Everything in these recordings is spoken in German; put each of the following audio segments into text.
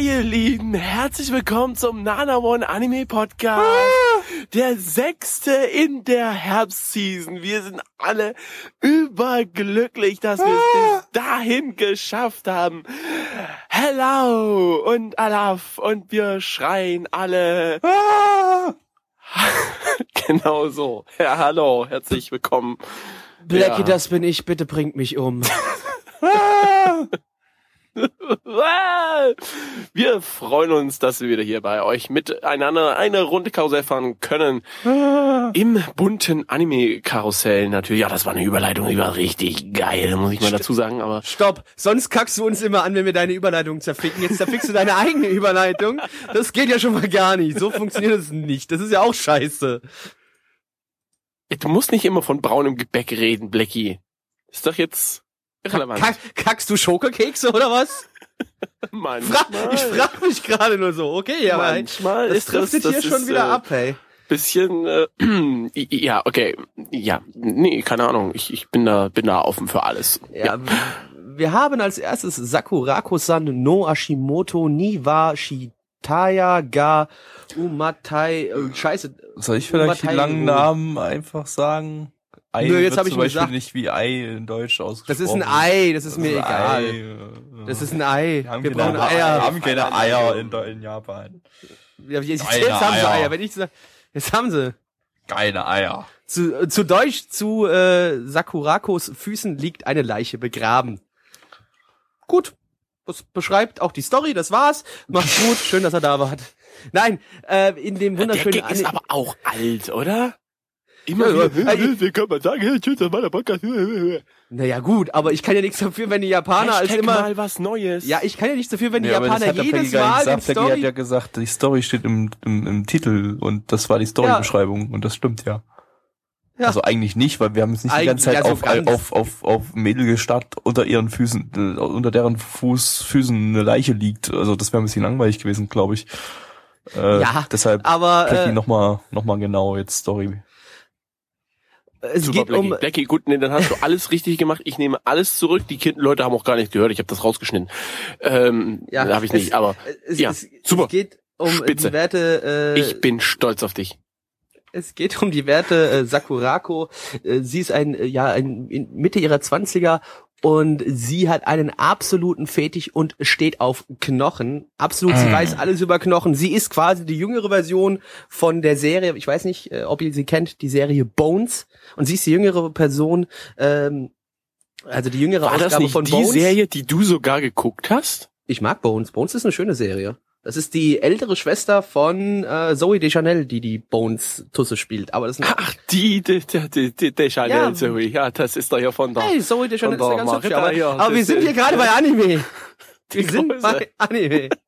Hi ihr Lieben, herzlich willkommen zum Nana One Anime Podcast. Der sechste in der Herbstseason. Wir sind alle überglücklich, dass wir es bis dahin geschafft haben. Hello und Alaf und wir schreien alle. genau so. Ja, hallo, herzlich willkommen. Blackie, Ja. das bin ich, bitte bringt mich um. Wir freuen uns, dass wir wieder hier bei euch miteinander eine Runde Karussell fahren können. Im bunten Anime-Karussell natürlich. Ja, das war eine Überleitung, die war richtig geil, muss ich mal dazu sagen. Aber Stopp, sonst kackst du uns immer an, wenn wir deine Überleitung zerficken. Jetzt zerfickst du deine eigene Überleitung. Das geht ja schon mal gar nicht. So funktioniert es nicht. Das ist ja auch scheiße. du musst nicht immer von braunem Gebäck reden, Blackie. Ist doch jetzt irrelevant. Kack, kackst du Schokokekse oder was? Fra Manchmal, ich frag mich gerade nur so. Okay, aber manchmal das ist driftet das, hier das schon ist, wieder äh, ab, hey. bisschen äh, ja okay ja nee keine Ahnung ich, ich bin da bin da offen für alles Ja, wir haben als erstes Sakurako-san no Ashimoto ni wa Shitaya ga Umatai. Äh, scheiße. Soll ich vielleicht die Umatai- langen Namen einfach sagen? Ei Nö, jetzt wird hab ich zum mir Beispiel gesagt- nicht wie Ei in Deutsch Das ausgesprochen. ist ein Ei, das ist mir Das egal. Ei, Das ist ein Ei. Wir haben Wir keine brauchen Eier. Eier. Wir haben keine Eier in, in Japan. Ja, jetzt, Keine jetzt haben sie Eier. Eier. Wenn ich sag, jetzt haben sie. Keine Eier. Zu, äh, zu Deutsch, zu äh, Sakurakos Füßen liegt eine Leiche begraben. Gut. Das beschreibt auch die Story, das war's. Macht's gut, schön, dass er da war. Nein, äh, in dem der wunderschönen Gag ist aber auch alt oder immer Ja, ja, wieder ja, wie kann man sagen hey, tschüss das war der Podcast Naja gut, aber ich kann ja nichts dafür, wenn die Japaner als immer. mal was Neues Ja, ich kann ja nichts dafür, wenn die Ja, aber das Japaner hat jedes Mal gesagt. Peggy hat Story. ja gesagt, die Story steht im, im, im Titel und das war die Storybeschreibung und das stimmt ja. Ja. Also eigentlich nicht, weil wir haben jetzt nicht die Eig- ganze Zeit ja, so auf, ganz- auf, auf, auf Mädel gestarrt, unter ihren Füßen, äh, unter deren Fuß, Füßen eine Leiche liegt. Also das wäre ein bisschen langweilig gewesen, glaube ich. Äh, Ja, deshalb aber äh, nochmal noch mal genau jetzt Story. Es Super, geht Blackie. um Blackie, gut, nee, dann hast du alles richtig gemacht. Ich nehme alles zurück. Die kind Leute haben auch gar nicht gehört. Ich habe das rausgeschnitten. Ähm, Ja, habe ich nicht, es- aber es, ja, es, super. es geht um Spitze. die Werte. Äh, ich bin stolz auf dich. Es geht um die Werte äh, Sakurako. Äh, sie ist ein, äh, ja, ein, in Mitte ihrer Zwanziger und sie hat einen absoluten Fetisch und steht auf Knochen. Absolut, sie Mm. weiß alles über Knochen. Sie ist quasi die jüngere Version von der Serie, ich weiß nicht, äh, ob ihr sie kennt, die Serie Bones. Und sie ist die jüngere Person, ähm, also die jüngere War das Ausgabe nicht von die Bones. Serie, die du sogar geguckt hast? Ich mag Bones. Bones ist eine schöne Serie. Das ist die ältere Schwester von äh, Zoe Deschanel, die die Bones-Tusse spielt. Aber das ist Ach, die, die, die, die, die, die Chanel, Ja. Zoe. Ja, das ist doch ja von da. Hey, Zoe Deschanel ist ja der ganz hübsch, aber, hier, aber wir sind hier gerade bei Anime. Wir sind Größe. bei Anime.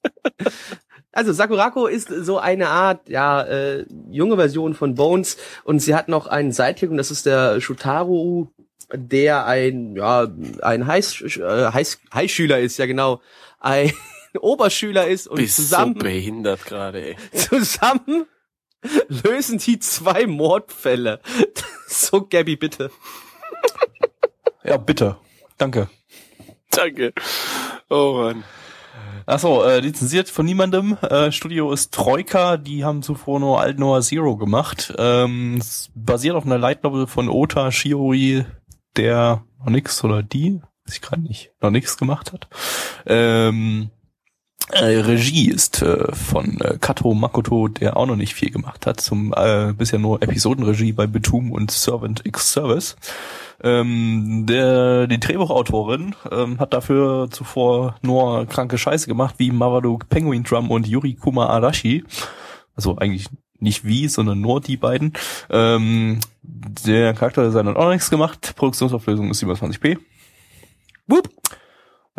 Also Sakurako ist so eine Art, ja, äh, junge Version von Bones und sie hat noch einen Sidekick und das ist der Shutaru, der ein, ja, ein Heiß, äh, Heiß, Highschüler ist, ja genau, ein Oberschüler ist und Bist zusammen, so behindert gerade, ey. zusammen lösen die zwei Mordfälle. So, Gabby, bitte. Ja, bitte. Danke. Danke. Oh Mann. Achso, äh, lizenziert von niemandem. Äh, Studio ist Troika, die haben zuvor nur Alt Noah Zero gemacht. Ähm, basiert auf einer Light Novel von Ota Shiori, der noch nix oder die, weiß ich gerade nicht, noch nix gemacht hat. Ähm, äh, Regie ist äh, von äh, Kato Makoto, der auch noch nicht viel gemacht hat, zum äh, bisher nur Episodenregie bei Betum und Servant X Service. Ähm, der, die Drehbuchautorin ähm, hat dafür zuvor nur kranke Scheiße gemacht, wie Maradou Penguin Drum und Yuri Kuma Arashi. Also eigentlich nicht wie, sondern nur die beiden. Ähm, der Charakterdesign hat auch nichts gemacht. Produktionsauflösung ist 27p. Wupp.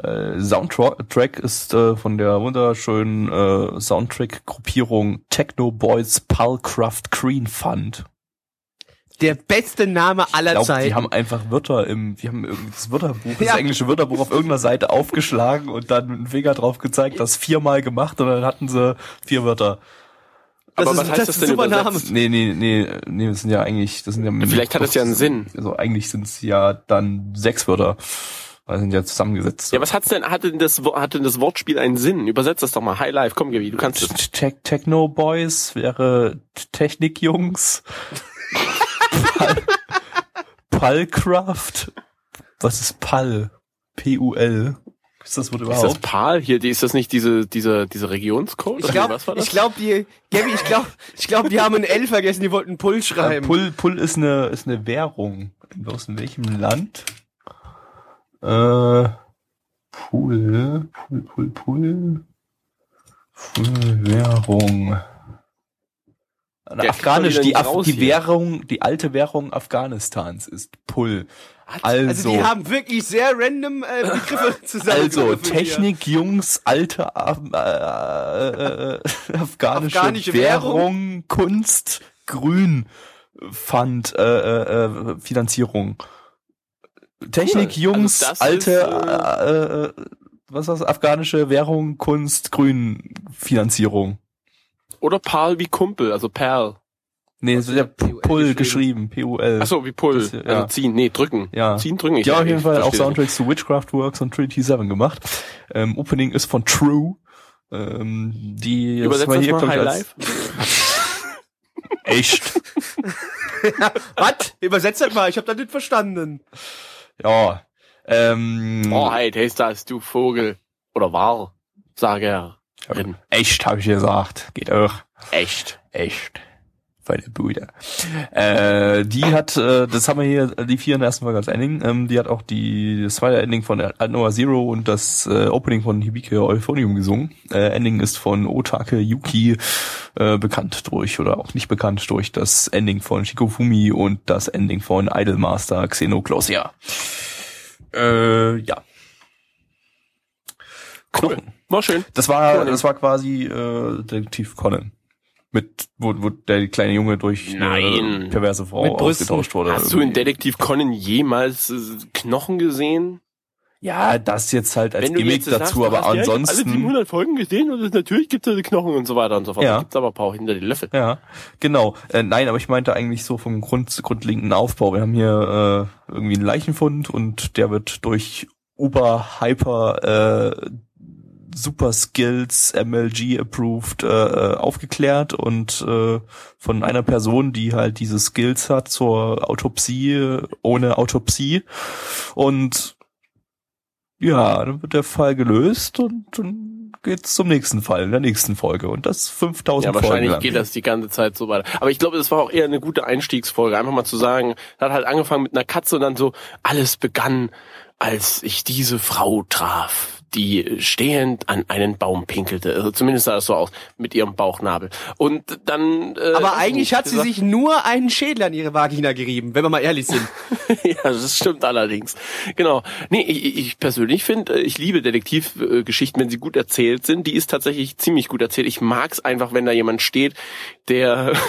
Äh, Soundtrack ist äh, von der wunderschönen äh, Soundtrack-Gruppierung Techno Boys Pulcraft Green Fund. Der beste Name aller Ich glaube, Zeiten. die haben einfach Wörter im, die haben irgendwie das Wörterbuch, das Ja. englische Wörterbuch auf irgendeiner Seite aufgeschlagen und dann mit dem Finger drauf gezeigt, das viermal gemacht und dann hatten sie vier Wörter. das Aber ist, was heißt das das ist denn ein super? Name. Nee, nee, nee, nee, das sind ja eigentlich, das sind ja Vielleicht hat es ja einen Sinn. Also eigentlich sind es ja dann sechs Wörter. Weil sind ja zusammengesetzt. Ja, was hat's denn, hat denn das, hat denn das Wortspiel einen Sinn? Übersetz das doch mal. High Life, komm, Gaby, du kannst es. Te Techno Boys wäre Technikjungs. Pal Palcraft. Was ist Pal? P-U-L. Ist das Wort Ist das überhaupt? PAL hier? Ist das nicht diese, diese, diese Regionscode? Ich glaube, was war das? ich glaube, die, Gabby, ich glaube, ich glaube, die haben ein L vergessen, die wollten Pull Äh, schreiben. Pull, Pull ist eine, ist eine Währung. Aus in welchem Land? Äh, Pull, Pull, Pull, Pull. Pull, Währung. Der Afghanisch, die, Af die hier. Währung, die alte Währung Afghanistans ist Pull. Also, Also die haben wirklich sehr random äh, Begriffe zusammen. also Technik, Jungs, alte äh, äh, äh, afghanische, Afghanische Währung, Währung. Kunst, Grün, Fund, äh, äh, äh, Finanzierung. Technik, Cool. Jungs, Also das alte, ist, äh, äh, was ist das, afghanische Währung, Kunst, Grün, Finanzierung. Oder PAL wie Kumpel, also Perl. Nee, das ist ja PUL Pull geschrieben. P-U-L. Ach so, wie Pull. Das hier, Also ja. ziehen, nee, drücken. Ja. Ziehen, drücken. Ich, Ja, auf jeden Fall auch das Soundtracks zu Witchcraft Works und Trinity 7 gemacht. Ähm, Opening ist von True. Ähm, die. Übersetzt das hier, mal glaub ich, High als- Life. Echt? Was? Übersetzt das mal, ich habe das nicht verstanden. Ja. Ähm, Wahrheit heißt das, du Vogel. Oder wahr, sage er. echt, habe ich gesagt. Geht auch. Echt. Echt. Bei der Bude. Äh, die hat, äh, das haben wir hier, die vier in der ersten Folge als Ending. Ähm, die hat auch die, das zweite Ending von Noah Zero und das äh, Opening von Hibike Euphonium gesungen. Äh, Ending ist von Otake Yuki äh, bekannt durch oder auch nicht bekannt durch das Ending von Shikofumi und das Ending von Idolmaster Xenoclosia. Äh, ja. Cool. Knochen. War schön. Das war, Conan. das war quasi äh, Detektiv Conan. Mit, wo, wo der kleine Junge durch eine Nein. perverse Frau Mit Brüsten. ausgetauscht wurde. Hast du in irgendwie. Detektiv Conan jemals äh, Knochen gesehen? Ja, das jetzt halt als Gimmick sagst, dazu, du aber ansonsten. alle 700 Folgen gesehen und natürlich gibt es Knochen und so weiter und so fort. Ja. Da gibt's aber ein paar hinter die Löffel. Ja, genau. Äh, nein, aber ich meinte eigentlich so vom Grund, grundlegenden Aufbau. Wir haben hier äh, irgendwie einen Leichenfund und der wird durch Uber Hyper äh, Super Skills MLG approved äh, äh, aufgeklärt und äh, von einer Person, die halt diese Skills hat zur Autopsie ohne Autopsie und ja, dann wird der Fall gelöst und dann geht's zum nächsten Fall in der nächsten Folge und das 5000 Ja, Folgen wahrscheinlich lang. geht das die ganze Zeit so weiter. Aber ich glaube, das war auch eher eine gute Einstiegsfolge. Einfach mal zu sagen, hat halt angefangen mit einer Katze und dann so, alles begann, als ich diese Frau traf, die stehend an einen Baum pinkelte. Also zumindest sah das so aus, mit ihrem Bauchnabel. Und dann... Äh, Aber eigentlich hat sie gesagt- sich nur einen Schädel an ihre Vagina gerieben, wenn wir mal ehrlich sind. ja, das stimmt allerdings. Genau. Nee, ich, ich persönlich finde, ich liebe Detektivgeschichten, wenn sie gut erzählt sind. Die ist tatsächlich ziemlich gut erzählt. Ich mag's einfach, wenn da jemand steht, der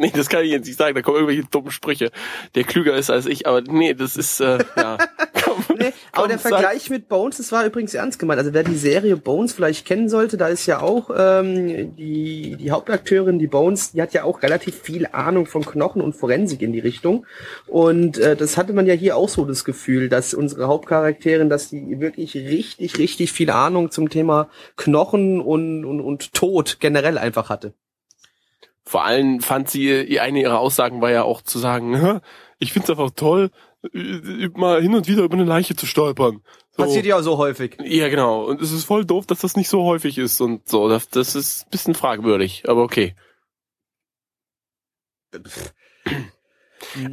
Nee, das kann ich jetzt nicht sagen, da kommen irgendwelche dummen Sprüche, der klüger ist als ich, aber nee, das ist äh, ja. Nee, aber der sag- Vergleich mit Bones, das war übrigens ernst gemeint. Also wer die Serie Bones vielleicht kennen sollte, da ist ja auch ähm, die, die Hauptakteurin, die Bones, die hat ja auch relativ viel Ahnung von Knochen und Forensik in die Richtung. Und äh, das hatte man ja hier auch so das Gefühl, dass unsere Hauptcharakterin, dass die wirklich richtig, richtig viel Ahnung zum Thema Knochen und, und, und Tod generell einfach hatte. Vor allem fand sie, eine ihrer Aussagen war ja auch zu sagen, "Hä, ich find's einfach toll, mal hin und wieder über eine Leiche zu stolpern. So. Passiert ja auch so häufig. Ja, genau. Und es ist voll doof, dass das nicht so häufig ist und so. Das, das ist ein bisschen fragwürdig, aber okay.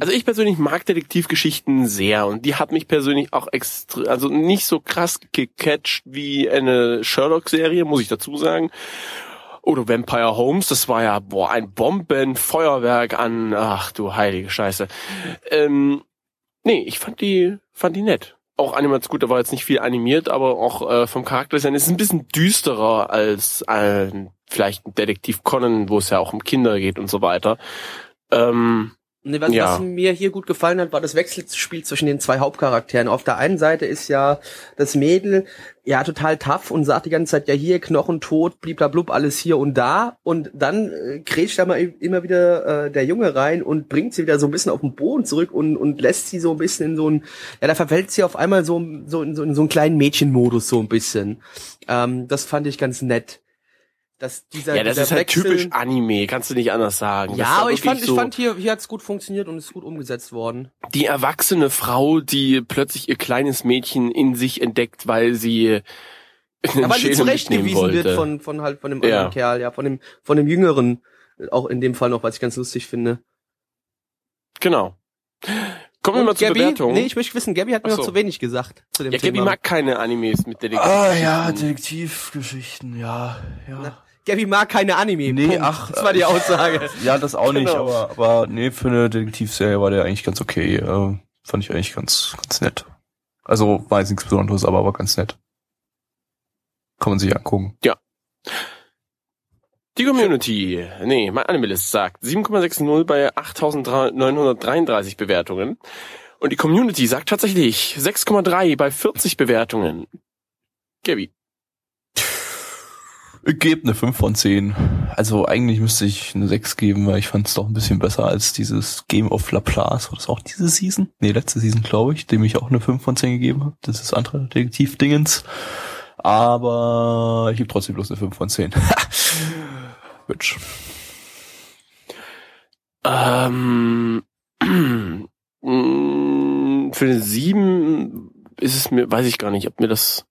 Also ich persönlich mag Detektivgeschichten sehr und die hat mich persönlich auch extra, also nicht so krass gecatcht wie eine Sherlock-Serie, muss ich dazu sagen. Oder Vampire Holmes, das war ja boah ein Bombenfeuerwerk an, ach du heilige Scheiße. Ähm, nee, ich fand die, fand die nett. auch animats gut, da war jetzt nicht viel animiert, aber auch äh, vom Charakter sein ist ein bisschen düsterer als ein vielleicht ein Detektiv Conan, wo es ja auch um Kinder geht und so weiter. Ähm, Nee, was, Ja. was mir hier gut gefallen hat, war das Wechselspiel zwischen den zwei Hauptcharakteren. Auf der einen Seite ist ja das Mädel ja total tough und sagt die ganze Zeit, ja hier, Knochen tot, bliblablub, alles hier und da. Und dann äh, grätscht da mal immer wieder äh, der Junge rein und bringt sie wieder so ein bisschen auf den Boden zurück und, und lässt sie so ein bisschen in so ein, ja, da verfällt sie auf einmal so, so, in, so in so einen kleinen Mädchenmodus so ein bisschen. Ähm, das fand ich ganz nett. Dass dieser, ja, das dieser ist halt Wechsel, typisch Anime, kannst du nicht anders sagen. Ja, aber ich fand, ich so fand hier, hier hat's gut funktioniert und ist gut umgesetzt worden. die erwachsene Frau, die plötzlich ihr kleines Mädchen in sich entdeckt, weil sie einen Aber sie zurechtgewiesen wird von, von halt, von dem Ja. anderen Kerl, ja, von dem, von dem Jüngeren, auch in dem Fall noch, was ich ganz lustig finde. Genau. Kommen wir mal zur Gabby, Bewertung. nee, ich möchte wissen, Gabby hat mir Ach noch zu wenig gesagt zu dem ja, Gabby Thema. mag keine Animes mit Detektiv. Ah ja, Detektivgeschichten, ja, ja. Gabby mag keine Anime. Nee, Punkt. ach, das war die äh, Aussage. Ja, das auch nicht, Genau. aber, aber nee, für eine Detektivserie war der eigentlich ganz okay. Äh, fand ich eigentlich ganz, ganz nett. Also war jetzt nichts Besonderes, aber war ganz nett. Kann man sich angucken. Die Community, nee, mein Animalist sagt 7,60 bei 8.933 Bewertungen. Und die Community sagt tatsächlich 6,3 bei 40 Bewertungen. Gabby. Ich gebe eine 5 von 10. Also eigentlich müsste ich eine 6 geben, weil ich fand es doch ein bisschen besser als dieses Game of Laplace. War das auch diese Season? Nee, letzte Season, glaube ich, dem ich auch eine 5 von 10 gegeben habe. Das ist andere Detektiv-Dingens. Aber ich gebe trotzdem bloß eine 5 von 10. Witch. Ähm, mm, für eine 7 ist es mir, weiß ich gar nicht, ob mir das.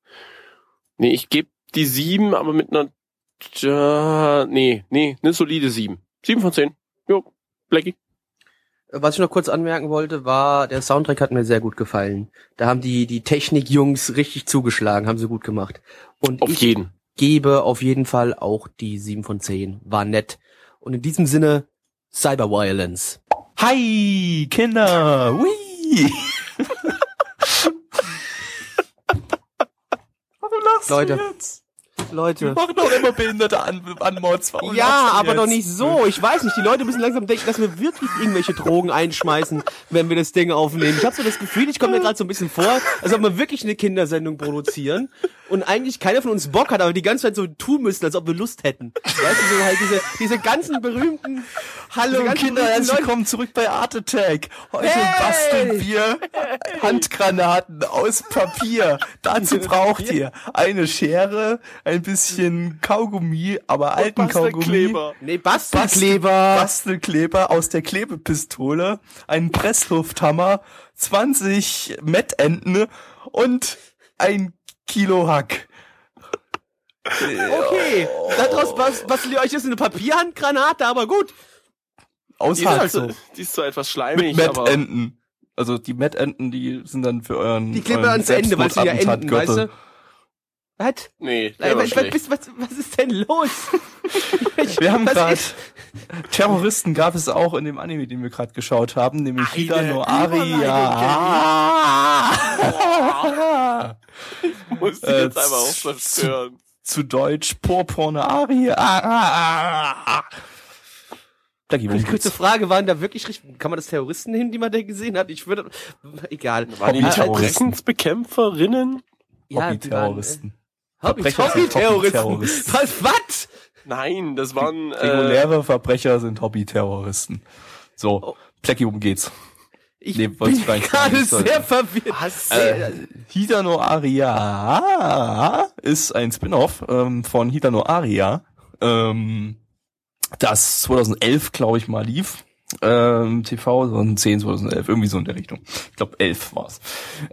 Nee, ich gebe die 7, aber mit einer. Ja, nee, nee, eine solide 7. 7 von 10. Jo, Blackie. Was ich noch kurz anmerken wollte, war, der Soundtrack hat mir sehr gut gefallen. Da haben die, die Technikjungs richtig zugeschlagen, haben sie gut gemacht. Und Auf ich jeden. gebe auf jeden Fall auch die 7 von 10. War nett. Und in diesem Sinne, Cyberviolence. Hi, Kinder! Whee! Warum lachst Leute. du jetzt? Wir Leute. machen doch immer behinderte An. Warum Ja, aber jetzt? doch nicht so. Ich weiß nicht, die Leute müssen langsam denken, dass wir wirklich irgendwelche Drogen einschmeißen, wenn wir das Ding aufnehmen. Ich habe so das Gefühl, ich komme mir gerade so ein bisschen vor, als ob wir wirklich eine Kindersendung produzieren und eigentlich keiner von uns Bock hat, aber die ganze Zeit so tun müssen, als ob wir Lust hätten. Weißt du, so halt diese, diese ganzen berühmten Hallo ganzen Kinder, herzlich willkommen zurück bei Art Attack. Heute Hey! basteln wir Handgranaten aus Papier. Dazu braucht ihr eine Schere, ein bisschen Kaugummi, aber alten Kaugummi. Nee, Bastelkleber. Bastelkleber aus der Klebepistole, einen Presslufthammer, 20 Mettenten und ein Kilo Hack. Okay, daraus bas- bastelt ihr euch jetzt eine Papierhandgranate, aber gut. Aus Die ist, halt so, die ist zwar etwas Mit schleimig, aber Mettenten. Also die Mettenten, die sind dann für euren Die kleben euren ans Ende, weil sie ja enden, weißt du? Was? nee, der Ey, war was, was, was, was ist denn los? Ich- Wir haben gerade ist- Terroristen gab es auch in dem Anime, den wir gerade geschaut haben, nämlich Eine Hida no Aria. Muss ich Äh, jetzt einfach auch was hören. Zu Deutsch Purpurne Aria. Ah. Blackie, worum Kurze geht's? Frage, waren da wirklich richtig, kann man das Terroristen hin, die man da gesehen hat? Ich würde, egal. Waren die Äh, Verbrechenbekämpferinnen? ja, die waren, Hobby-Terroristen. Äh, Hobby- Verbrecher sind Hobby-Terroristen. Hobby-Terroristen. Was, was? Nein, das waren äh, Reguläre Verbrecher sind Hobby-Terroristen. So, Oh. Blackie, worum geht's? Ich Nee, bin gerade sehr verwirrt. Was? Äh, Hida no Aria ist ein Spin-off ähm, von Hida no Aria, ähm, das 2011, glaube ich, mal lief. Ähm, TV, so ein 10, 2011, irgendwie so in der Richtung. Ich glaube 11 war's.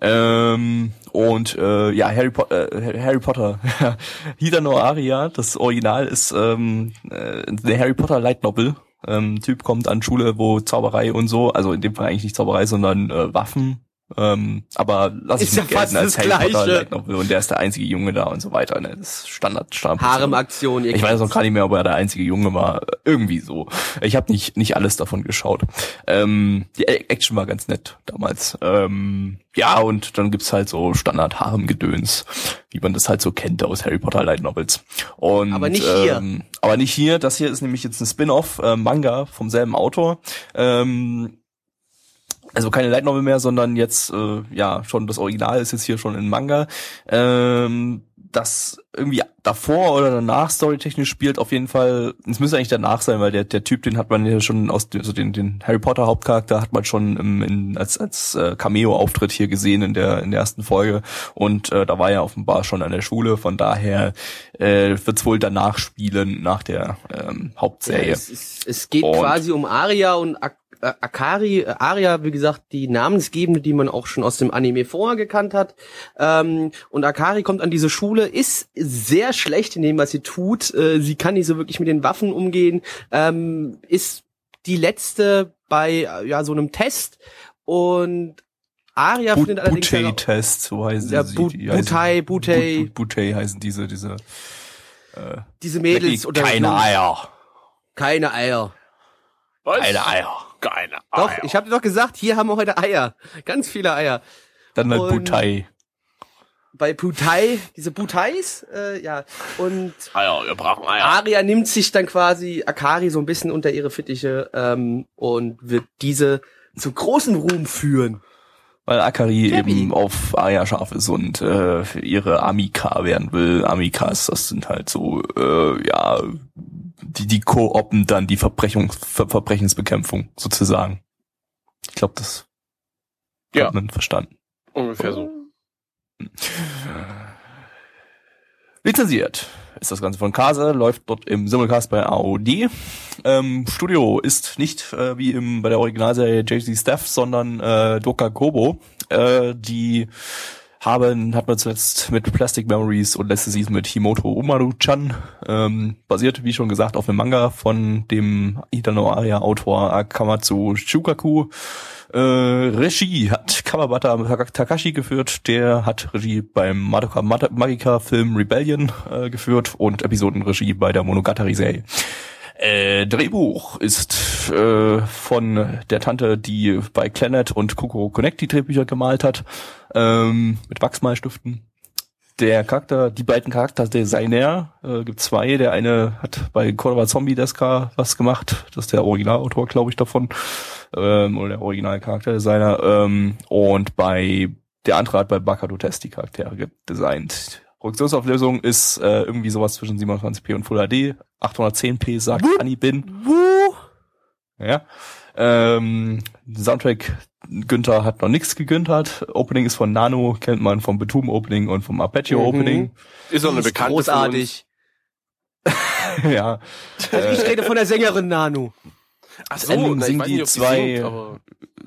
Ähm, und äh, ja, Harry, po äh, Harry Potter, Hida no Aria, das Original ist ähm, äh, der Harry Potter Light Novel. Ähm, typ kommt an Schule, wo Zauberei und so, also in dem Fall eigentlich nicht Zauberei, sondern äh, Waffen Ähm, aber lass Ist ich ja fast als das Harry Potter Gleiche. Und der ist der einzige Junge da und so weiter. Ne? Das ist Standard, Standard. Harem-Aktion. Ich weiß auch gar nicht mehr, ob er der einzige Junge war. Irgendwie so. Ich habe nicht nicht alles davon geschaut. Ähm, die Action war ganz nett damals. Ähm, ja, und dann gibt's halt so Standard Harem-Gedöns, wie man das halt so kennt aus Harry Potter Light Novels. Und, Aber nicht hier. Ähm, aber nicht hier. Das hier ist nämlich jetzt ein Spin-off äh, Manga vom selben Autor. Ähm, also keine Light Novel mehr, sondern jetzt äh, ja schon das Original ist jetzt hier schon in Manga. Ähm, das irgendwie davor oder danach storytechnisch spielt auf jeden Fall. Es müsste eigentlich danach sein, weil der der Typ, den hat man ja schon aus also den den Harry Potter Hauptcharakter hat man schon im, in, als als äh, Cameo Auftritt hier gesehen in der in der ersten Folge und äh, da war er offenbar schon an der Schule. Von daher äh, wird's wohl danach spielen nach der ähm, Ja, Hauptserie. es, es, es geht Und- quasi um Aria und Ak Akari. Äh, Aria, wie gesagt, die Namensgebende, die man auch schon aus dem Anime vorher gekannt hat. Ähm, und Akari kommt an diese Schule, ist sehr schlecht in dem, was sie tut. Äh, sie kann nicht so wirklich mit den Waffen umgehen. Ähm, ist die letzte bei äh, ja so einem Test und Aria findet allerdings Butey-Test, so heißen Ja, sie. Die heißen- Butey, Butey. Bu- Bu- Butey heißen diese, diese, äh, diese Mädels oder keine Eier. keine Eier. Was? Keine Eier. Keine Doch, Eier. ich habe dir doch gesagt, hier haben wir heute Eier. Ganz viele Eier. Dann halt Butey. Bei Putai, diese Putais, äh, ja. Und Eier, wir brauchen Eier. Aria nimmt sich dann quasi Akari so ein bisschen unter ihre Fittiche ähm, und wird diese zu großem Ruhm führen. Weil Akari Gabi. eben auf Arya scharf ist und äh, für ihre Amika werden will. Amikas, das sind halt so, äh, ja, die, die Koopen dann die Verbrechung, Ver Verbrechensbekämpfung sozusagen. Ich glaube, das Ja. hat man verstanden. Ungefähr so. Lizenziert ist das Ganze von Kase, läuft dort im Simulcast bei AOD. Ähm, Studio ist nicht äh, wie im, bei der Originalserie JC Staff, sondern äh, Doka Kobo. Äh, die haben, hat man zuletzt mit Plastic Memories und letzte Season mit Himoto Umaru-chan, ähm, basiert, wie schon gesagt, auf einem Manga von dem Itano Aria-Autor Akamatsu Shukaku. Äh, Regie hat Kawabata Takashi geführt, der hat Regie beim Madoka Magica Film Rebellion äh, geführt und Episodenregie bei der Monogatari-Serie. Äh, Drehbuch ist äh, von der Tante, die bei Planet und Kokoro Connect die Drehbücher gemalt hat, ähm, mit Wachsmalstiften. Der Charakter, die beiden Charakterdesigner, äh, gibt zwei. Der eine hat bei Cordova Zombie Deska was gemacht. Das ist der Originalautor, glaube ich, davon. Ähm, oder der Original-Charakterdesigner. Ähm, und bei der andere hat bei Bakado Test die Charaktere designt. Produktionsauflösung ist äh, irgendwie sowas zwischen 27p und Full HD. 810p sagt Anni Bin. Ja. Ähm, Soundtrack Günther hat noch nichts gegüntert. Opening ist von Nano, kennt man vom Betum Opening und vom Apache Mhm. Opening. Ist auch eine bekannte Großartig. ja. Also ich rede von der Sängerin Nanu. Ach Das Ending na, sind die nicht, zwei- singt,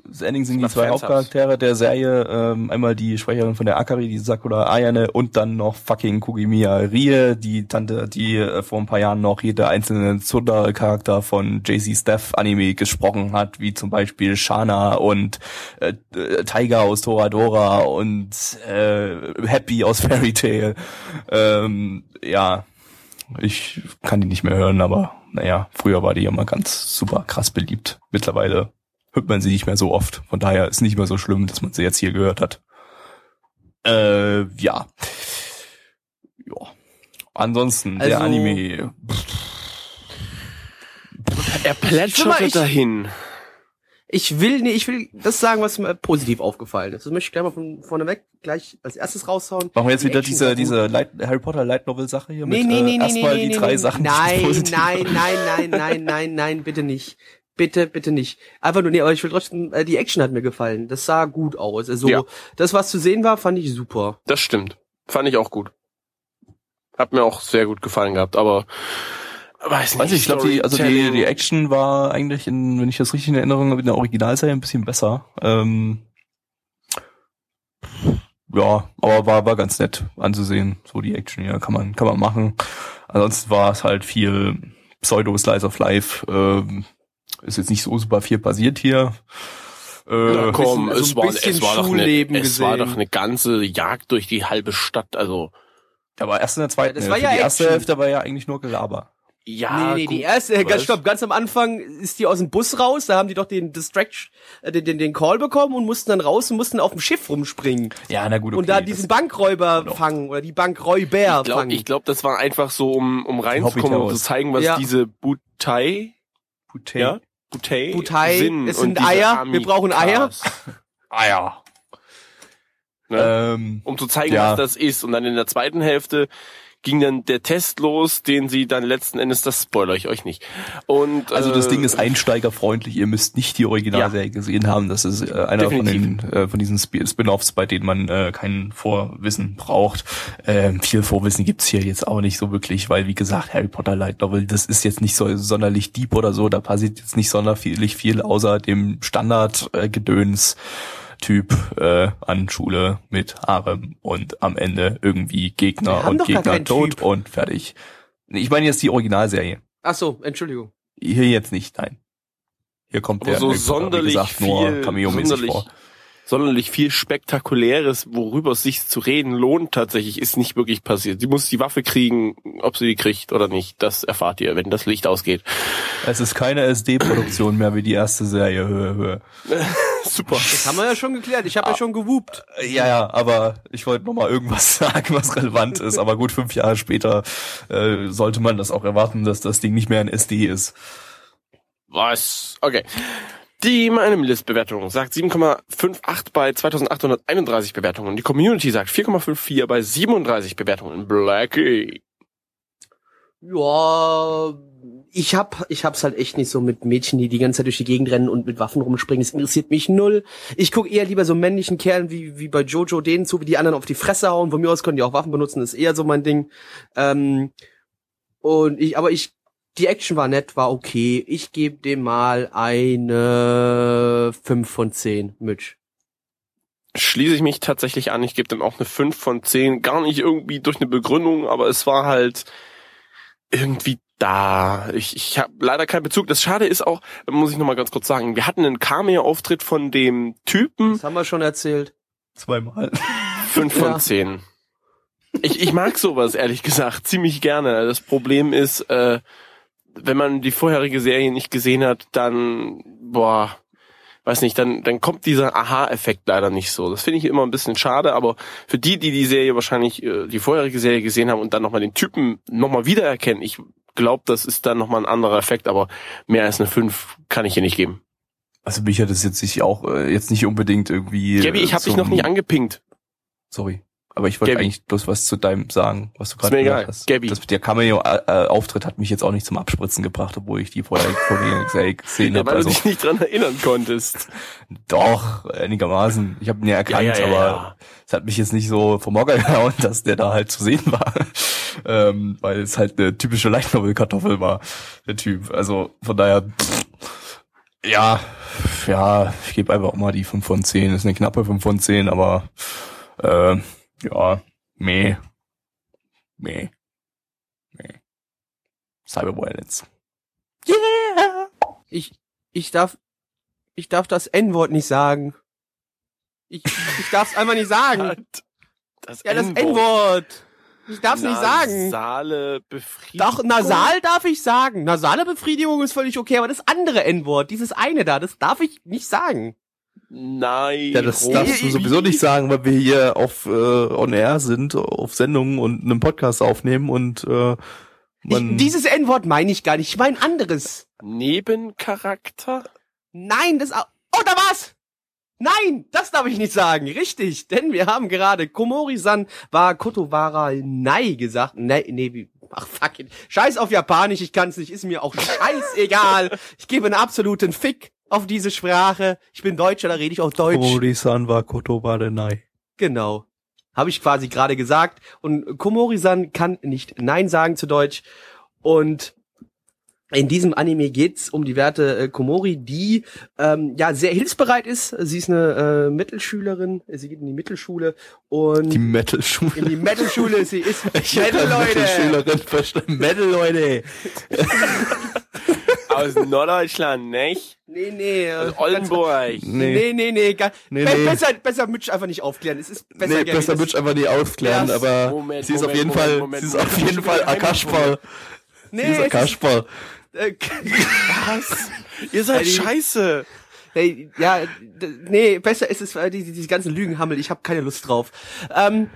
Das Ending sind die zwei Hauptcharaktere der Serie. Ähm, einmal die Sprecherin von der Akari, die Sakura Ayane und dann noch fucking Kugimiya Rie, die Tante, die äh, vor ein paar Jahren noch jeder einzelne Tsunda-Charakter von JC Staff Anime gesprochen hat, wie zum Beispiel Shana und äh, äh, Tiger aus Toradora und äh, Happy aus Fairy Tail. Ähm, ja, ich kann die nicht mehr hören, aber naja, früher war die immer ganz super krass beliebt. Mittlerweile hört man sie nicht mehr so oft. Von daher ist nicht mehr so schlimm, dass man sie jetzt hier gehört hat. Äh, ja. Ja. Ansonsten, der Also- Anime. er Guck mal, plätscherte ich- dahin. Ich will, nee, ich will das sagen, was mir positiv aufgefallen ist. Das möchte ich gleich mal von vorneweg gleich als erstes raushauen. Machen wir jetzt Die wieder Action diese, diese Light, Harry Potter Light Novel Sache hier Nee, mit nee, nee, äh, nee, nee, erstmal nee, die nee, drei nee. Sachen. Nein, positiv nein, nein, nein, nein, nein, nein, bitte nicht. Bitte, bitte nicht. Einfach nur, nee, aber ich will trotzdem, äh, die Action hat mir gefallen. Das sah gut aus. Also, Ja. das, was zu sehen war, fand ich super. Das stimmt. Fand ich auch gut. Hat mir auch sehr gut gefallen gehabt, aber weiß nicht. Weiß ich, ich glaube, die, also die, die Action war eigentlich in, wenn ich das richtig in Erinnerung habe, in der Originalserie ein bisschen besser. Ähm, ja, aber war, war ganz nett anzusehen. So die Action hier kann man, kann man machen. Ansonsten war es halt viel Pseudo Slice of Life. Ähm, ist jetzt nicht so super viel passiert hier. Äh, komm, es, war, es, war doch eine, es war doch eine ganze Jagd durch die halbe Stadt. Also aber erst in der zweiten Ja, das war Hälfte. ja die erste Action. Hälfte war ja eigentlich nur Gelaber. Ja, nee, nee, die gut, erste, äh, ganz stopp, ganz am Anfang ist die aus dem Bus raus, da haben die doch den Distraction, äh, den, den, den Call bekommen und mussten dann raus und mussten auf dem Schiff rumspringen Ja, na gut, okay. und da diesen Bankräuber fangen oder die Bankräuber Ich glaube, fangen. ich glaub, das war einfach so, um, um reinzukommen und zu zeigen, was Ja. diese Butei, Puté. ja, Butei, Butei, sind. es sind Eier, wir brauchen Eier. Ja. Ne? Ähm, Um zu zeigen, Ja. was das ist. Und dann in der zweiten Hälfte ging dann der Test los, den sie dann letzten Endes, das spoilere ich euch nicht. Und also das äh, Ding ist einsteigerfreundlich. Ihr müsst nicht die Originalserie gesehen haben. Das ist äh, einer von den äh, von diesen Sp- Spin-offs, bei denen man äh, kein Vorwissen braucht. Ähm, viel Vorwissen gibt's hier jetzt auch nicht so wirklich, weil wie gesagt Harry Potter Light Novel, das ist jetzt nicht so sonderlich deep oder so. Da passiert jetzt nicht sonderlich viel außer dem Standard äh, Gedöns. Typ äh, an Schule mit Harem und am Ende irgendwie Gegner und Gegner tot Typ. und fertig. Ich meine jetzt die Originalserie. Ach so, Entschuldigung. Hier jetzt nicht, nein. Hier kommt Aber der, so sonderlich wie gesagt, nur viel, Cameo-mäßig sonderlich, vor. Sonderlich viel Spektakuläres, worüber es sich zu reden lohnt tatsächlich, ist nicht wirklich passiert. Sie muss die Waffe kriegen, ob sie die kriegt oder nicht, das erfahrt ihr, wenn das Licht ausgeht. Es ist keine SD-Produktion mehr wie die erste Serie. Höhe, Höhe. Super. Das haben wir ja schon geklärt. Ich habe ja schon gewupt. Ja, ja, aber ich wollte noch mal irgendwas sagen, was relevant ist. Aber gut, fünf Jahre später äh, sollte man das auch erwarten, dass das Ding nicht mehr ein SD ist. Was? Okay. Die meine List-Bewertung sagt 7,58 bei 2831 Bewertungen. Die Community sagt 4,54 bei 37 Bewertungen. Blackie. Ja, ich hab, ich hab's halt echt nicht so mit Mädchen, die die ganze Zeit durch die Gegend rennen und mit Waffen rumspringen. Das interessiert mich null. Ich guck eher lieber so männlichen Kerlen wie, wie bei Jojo denen zu, wie die anderen auf die Fresse hauen. Von mir aus können die auch Waffen benutzen, das ist eher so mein Ding. Ähm, und ich, aber ich, die Action war nett, war okay. Ich gebe dem mal eine 5 von 10, Mitch. Schließe ich mich tatsächlich an. Ich gebe dem auch eine 5 von 10. Gar nicht irgendwie durch eine Begründung, aber es war halt irgendwie da. Ich, ich habe leider keinen Bezug. Das Schade ist auch, muss ich nochmal ganz kurz sagen, wir hatten einen Cameo-Auftritt von dem Typen, Das haben wir schon erzählt. Zweimal. 5 von Ja. 10. Ich, ich mag sowas, ehrlich gesagt, ziemlich gerne. Das Problem ist, äh, wenn man die vorherige Serie nicht gesehen hat, dann, boah, weiß nicht, dann, dann kommt dieser Aha-Effekt leider nicht so. Das finde ich immer ein bisschen schade, aber für die, die die Serie wahrscheinlich, äh, die vorherige Serie gesehen haben und dann nochmal den Typen nochmal wiedererkennen, ich glaube, das ist dann nochmal ein anderer Effekt, aber mehr als eine 5 kann ich hier nicht geben. Also mich hat es jetzt sich auch äh, jetzt nicht unbedingt irgendwie. Gabby, ich habe dich zum- noch nicht angepinkt. Sorry. Aber ich wollte Gabby. eigentlich bloß was zu deinem sagen, was du gerade gesagt egal. hast. Gabby. Das, der Cameo-Auftritt hat mich jetzt auch nicht zum Abspritzen gebracht, obwohl ich die vorher gesehen Ja, habe. weil Also, du dich nicht dran erinnern konntest. doch, einigermaßen. Ich habe ihn ja erkannt, aber es hat mich jetzt nicht so vom Hocker gehauen, dass der da halt zu sehen war. ähm, weil es halt eine typische Light-Novel-Kartoffel war, der Typ. Also von daher, pff, ja, ja, ich gebe einfach auch mal die 5 von 10. Ist eine knappe 5 von 10, aber äh, ja, meh. Meh. Meh. Cyber Violence. Yeah! Ich, ich darf, ich darf das N-Wort nicht sagen. Ich, ich darf's einfach nicht sagen. Das Ja, das N-Wort. Ich darf's nicht sagen. Nasale Befriedigung. Doch, nasal darf ich sagen. Nasale Befriedigung ist völlig okay, aber das andere N-Wort, dieses eine da, das darf ich nicht sagen. Nein. Ja, das darfst du sowieso nicht sagen, weil wir hier auf äh, on air sind, auf Sendung und einen Podcast aufnehmen und äh, man Ich, dieses N-Wort meine ich gar nicht. Ich meine anderes. Nebencharakter? Nein, das, oh, da war's! Nein, das darf ich nicht sagen. Richtig, denn wir haben gerade Komori-san war Kotowara Nai gesagt. Nee, nee, wie, ach fuck it. Scheiß auf Japanisch, ich kann's nicht, ist mir auch scheißegal. Ich gebe einen absoluten Fick auf diese Sprache. Ich bin Deutscher, da rede ich auch Deutsch. Komori-san wa kotoba denai. Genau. Habe ich quasi gerade gesagt. Und Komori-san kann nicht Nein sagen zu Deutsch. Und in diesem Anime geht's um die Werte äh, Komori, die ähm, ja sehr hilfsbereit ist. Sie ist eine äh, Mittelschülerin. Sie geht in die Mittelschule und Die Metal-Schule. in die Mittelschule. Sie ist Metal, hab Leute. Metal-Schülerin verstanden. Metal, Leute. Aus Norddeutschland, nicht? Nee, nee. Äh, Oldenburg. ganz- Nee, nee, nee. Gar, Nee, nee. Besser, besser Mitch einfach nicht aufklären. Es ist besser, nee, besser das- ich einfach nicht aufklären, Ja, aber Moment, sie ist auf Moment, jeden Moment, Fall, Moment, sie ist Moment. auf jeden Fall Akashpal. Nee, Sie ist Akashpal. äh, Was? Ihr seid Heidi. scheiße. hey, ja, nee, besser ist es, äh, die, die, diese ganzen Lügenhammel. Ich habe keine Lust drauf. Ähm,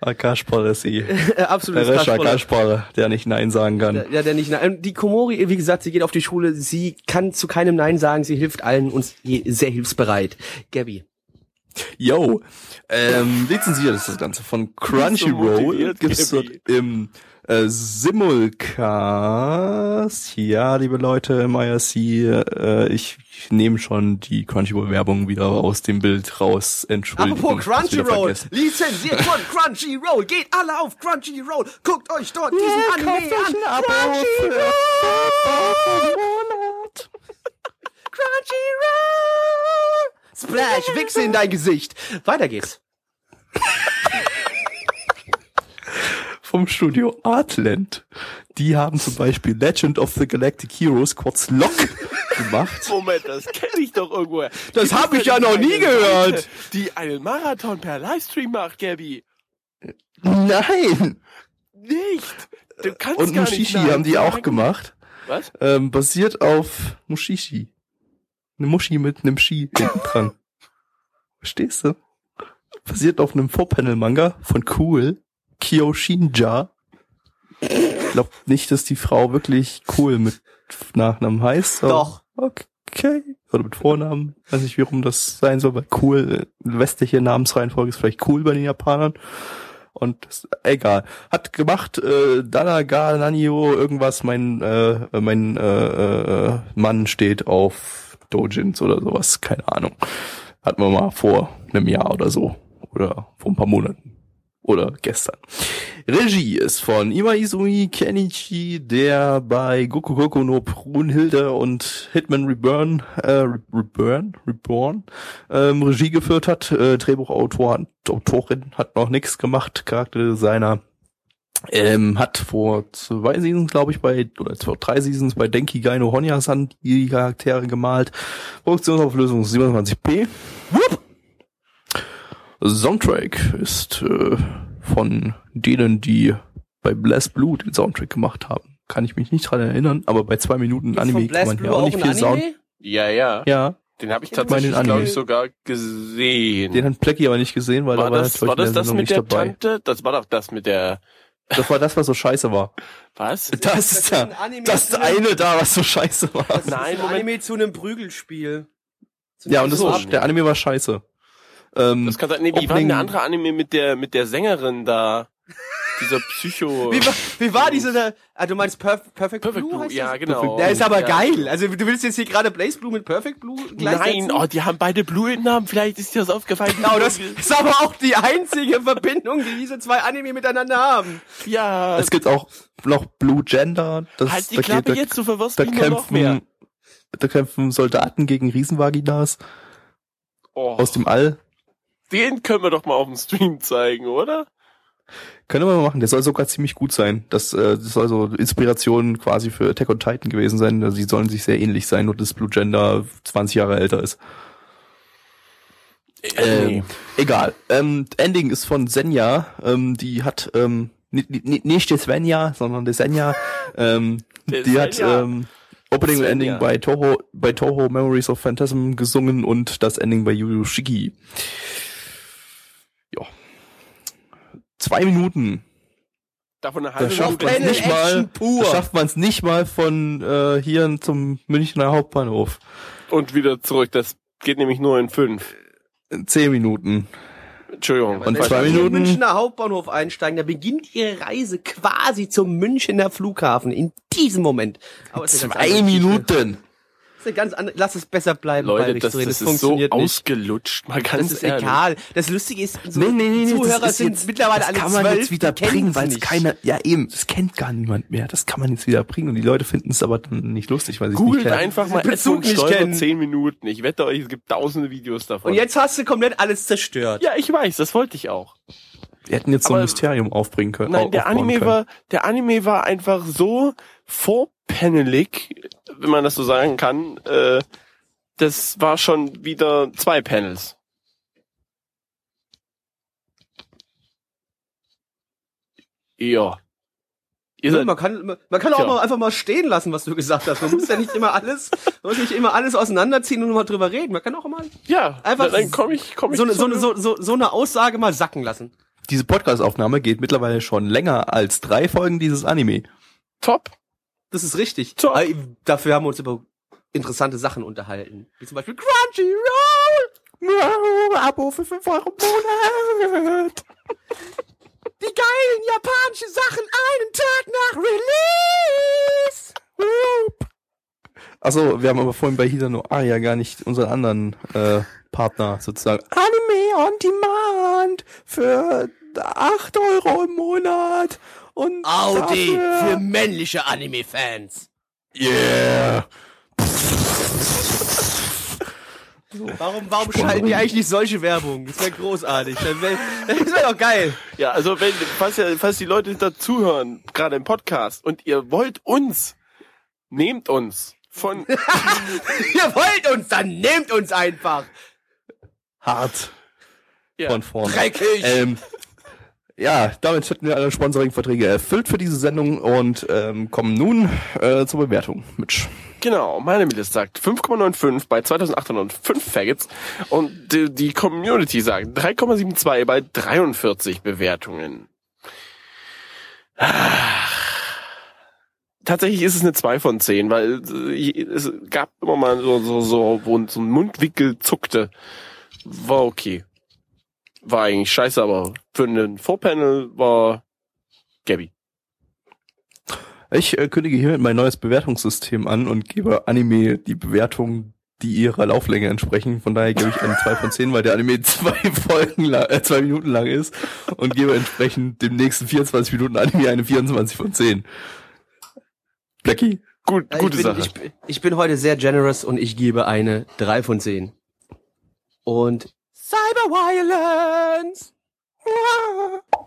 Ist sie. äh, absolut. Der. Akashpal, der nicht Nein sagen kann. Ja, der nicht. Nein. Die Komori, wie gesagt, sie geht auf die Schule. Sie kann zu keinem Nein sagen. Sie hilft allen und sehr hilfsbereit. Gabby. Yo, ähm, lizenziert ist das Ganze von Crunchyroll. motiviert, Gibt's dort im äh, Simulcast. Ja, liebe Leute im IRC, äh, ich, ich nehme schon die Crunchyroll-Werbung wieder aus dem Bild raus. Entschuldigung. Apropos Crunchyroll, lizenziert von Crunchyroll. Geht alle auf Crunchyroll. Guckt euch dort diesen Anime an. Crunchyroll. Crunchyroll. Splash, Wichse in dein Gesicht. Weiter geht's. Vom Studio Artland. Die haben zum Beispiel Legend of the Galactic Heroes, kurz LOC, gemacht. Moment, das kenne ich doch irgendwoher. Das Gibt hab es ich ja noch nie gehört. Seite, Die einen Marathon per Livestream macht, Gabby. Nein! Nicht. Du kannst Und gar nicht Mushishi Nein haben die auch sagen. gemacht. Was? Ähm, basiert auf Mushishi. Eine Muschi mit einem Ski hinten dran. Verstehst du? Basiert auf einem Vorpanel-Manga von Cool, Kyoshinja. Ich glaube nicht, dass die Frau wirklich Cool mit Nachnamen heißt. Doch. Okay. Oder mit Vornamen. Weiß nicht, warum das sein soll, weil Cool, westliche Namensreihenfolge ist vielleicht cool bei den Japanern. Und das, egal. Hat gemacht, äh, Danaga Nanio, irgendwas, mein, äh, mein äh, äh, Mann steht auf Dojins oder sowas, keine Ahnung. Hatten wir mal vor einem Jahr oder so. Oder vor ein paar Monaten. Oder gestern. Regie ist von Ima Izumi Kenichi, der bei Goku Goku no Brunhilde und Hitman Reborn, äh, Reborn, Reborn, ähm, Regie geführt hat. Äh, Drehbuchautor, Autorin hat noch nichts gemacht, Charakterdesigner. Ähm, hat vor zwei Seasons, glaube ich, bei, oder vor drei Seasons bei Denki Gaino Honya-san die Charaktere gemalt. Produktionsauflösung 27p. Whoop. Soundtrack ist äh, von denen, die bei Bless Blue den Soundtrack gemacht haben. Kann ich mich nicht dran erinnern, aber bei zwei Minuten Anime kann man ja auch nicht viel Sound. Ja, ja. Ja, Den habe ich tatsächlich, glaube ich, sogar gesehen. den hat Plecky aber nicht gesehen, weil war er war das, natürlich war das das mit nicht der dabei. Tante? Das war doch das mit der, Das war das, was so scheiße war. was? Das ist ist ja, ein Anime das einem- eine da, was so scheiße war. Das Nein, ist ein Moment. Anime zu einem Prügelspiel. Zu Ja, einem und das so. war, der Anime war scheiße. Ähm, Das kann sein, nee, wie war denn der andere Anime mit der, mit der Sängerin da? Dieser Psycho. Wie war, wie war diese, ah, du meinst Perf Perfect, Perfect Blue? Blue, ja, das? genau. Der ist aber Ja. geil. Also du willst jetzt hier gerade Blaze Blue mit Perfect Blue gleichsetzen? Nein, oh, die haben beide Blue in Namen. Vielleicht ist dir das aufgefallen. Genau, das ist aber auch die einzige Verbindung, die diese zwei Anime miteinander haben. ja. es gibt auch noch Blue Gender. Das, halt die da, Klappe geht, da, jetzt, du verwirrst da mich nur noch mehr. kämpfen, da kämpfen Soldaten gegen Riesenvaginas Oh, aus dem All. Den können wir doch mal auf dem Stream zeigen, oder? Können wir mal machen. Der soll sogar ziemlich gut sein. Das, äh, das soll so Inspiration quasi für Attack on Titan gewesen sein. Also die sollen sich sehr ähnlich sein, nur dass Blue Gender 20 Jahre älter ist. Äh, Ähm, egal. Ähm, Ending ist von Senja. Ähm, die hat ähm, ni- ni- nicht die Svenja, sondern die Senja. ähm, Der die hat ähm, Opening und Svenja. Ending bei Toho, bei Toho Memories of Phantasm gesungen und das Ending bei Yu Yu Shiki. Ja. Zwei Minuten. Davon eine Das halbe schafft Minute. man nicht mal. Pur. Das schafft man es nicht mal von äh, hier zum Münchner Hauptbahnhof. Und wieder zurück. Das geht nämlich nur in fünf. In Zehn Minuten. Entschuldigung. Und falsch zwei. Minuten. Im Münchner Hauptbahnhof einsteigen, da beginnt ihre Reise quasi zum Münchner Flughafen in diesem Moment. Zwei. Minuten. Das ist eine ganz andere, lass es besser bleiben. bei Leute, das, Richtstory. das, ist so nicht. ausgelutscht. Mal ganz Das ist ehrlich. egal. Das Lustige ist, so Nee, nee, nee, Zuhörer das ist sind jetzt, mittlerweile das alle kann man zwölf, jetzt wieder bringen, weil es nicht. keiner, ja eben, das kennt gar niemand mehr. Das kann man jetzt wieder bringen und die Leute finden es aber dann nicht lustig, weil sie es nicht Googelt kennen. einfach mal Bezug nicht kennen. 10 Minuten. Ich wette euch, es gibt tausende Videos davon. Und jetzt hast du komplett alles zerstört. Ja, ich weiß, das wollte ich auch. Wir hätten jetzt so ein Aber- Mysterium aufbringen können. Nein, der Anime können. war, der Anime war einfach so vorpanelig, wenn man das so sagen kann, äh, das war schon wieder zwei Panels. Ja. Ja, seid, man kann, man kann auch mal einfach mal stehen lassen, was du gesagt hast. Man muss ja nicht immer alles, man muss nicht immer alles auseinanderziehen und mal drüber reden. Man kann auch mal ja, einfach dann komme ich, komm ich so so, so, so, so eine Aussage mal sacken lassen. Diese Podcast-Aufnahme geht mittlerweile schon länger als drei Folgen dieses Anime. top. Das ist richtig. So. Aber Dafür haben wir uns über interessante Sachen unterhalten. Wie zum Beispiel Crunchyroll. Abo für 5 Euro im Monat. Die geilen japanischen Sachen einen Tag nach Release. Achso, wir haben aber vorhin bei Hida no Aya gar nicht unseren anderen äh, Partner sozusagen. Anime on Demand für 8 Euro im Monat. Und Audi dafür- für männliche Anime-Fans. Yeah. Warum, warum schalten die eigentlich nicht solche Werbung? Das wäre großartig. Das wäre wär doch geil. Ja, also wenn, falls, ja, falls die Leute dazuhören, gerade im Podcast, und ihr wollt uns, nehmt uns von, Ihr wollt uns, dann nehmt uns einfach. Hart ja, von vorne. Dreckig. Ähm, ja, damit hätten wir alle Sponsoring-Verträge erfüllt für diese Sendung und ähm, kommen nun äh, zur Bewertung. Mitch. genau, meine Liste sagt 5,95 bei 2805 Faggots und die, die Community sagt 3,72 bei 43 Bewertungen. Tatsächlich ist es eine 2 von 10, weil äh, es gab immer mal so, so, so, wo so ein Mundwinkel zuckte. War okay. War eigentlich scheiße, aber für einen Vorpanel war Gabby. Ich äh, kündige hiermit mein neues Bewertungssystem an und gebe Anime die Bewertung, die ihrer Lauflänge entsprechen. Von daher gebe ich eine 2 von 10, weil der Anime zwei Folgen lang, äh, zwei Minuten lang ist und gebe entsprechend dem nächsten 24 Minuten Anime eine 24 von 10. Blackie? Gut, Ja, gute ich bin, Sache. Ich, bin- ich bin heute sehr generous und ich gebe eine 3 von 10. Und Cyber Violence.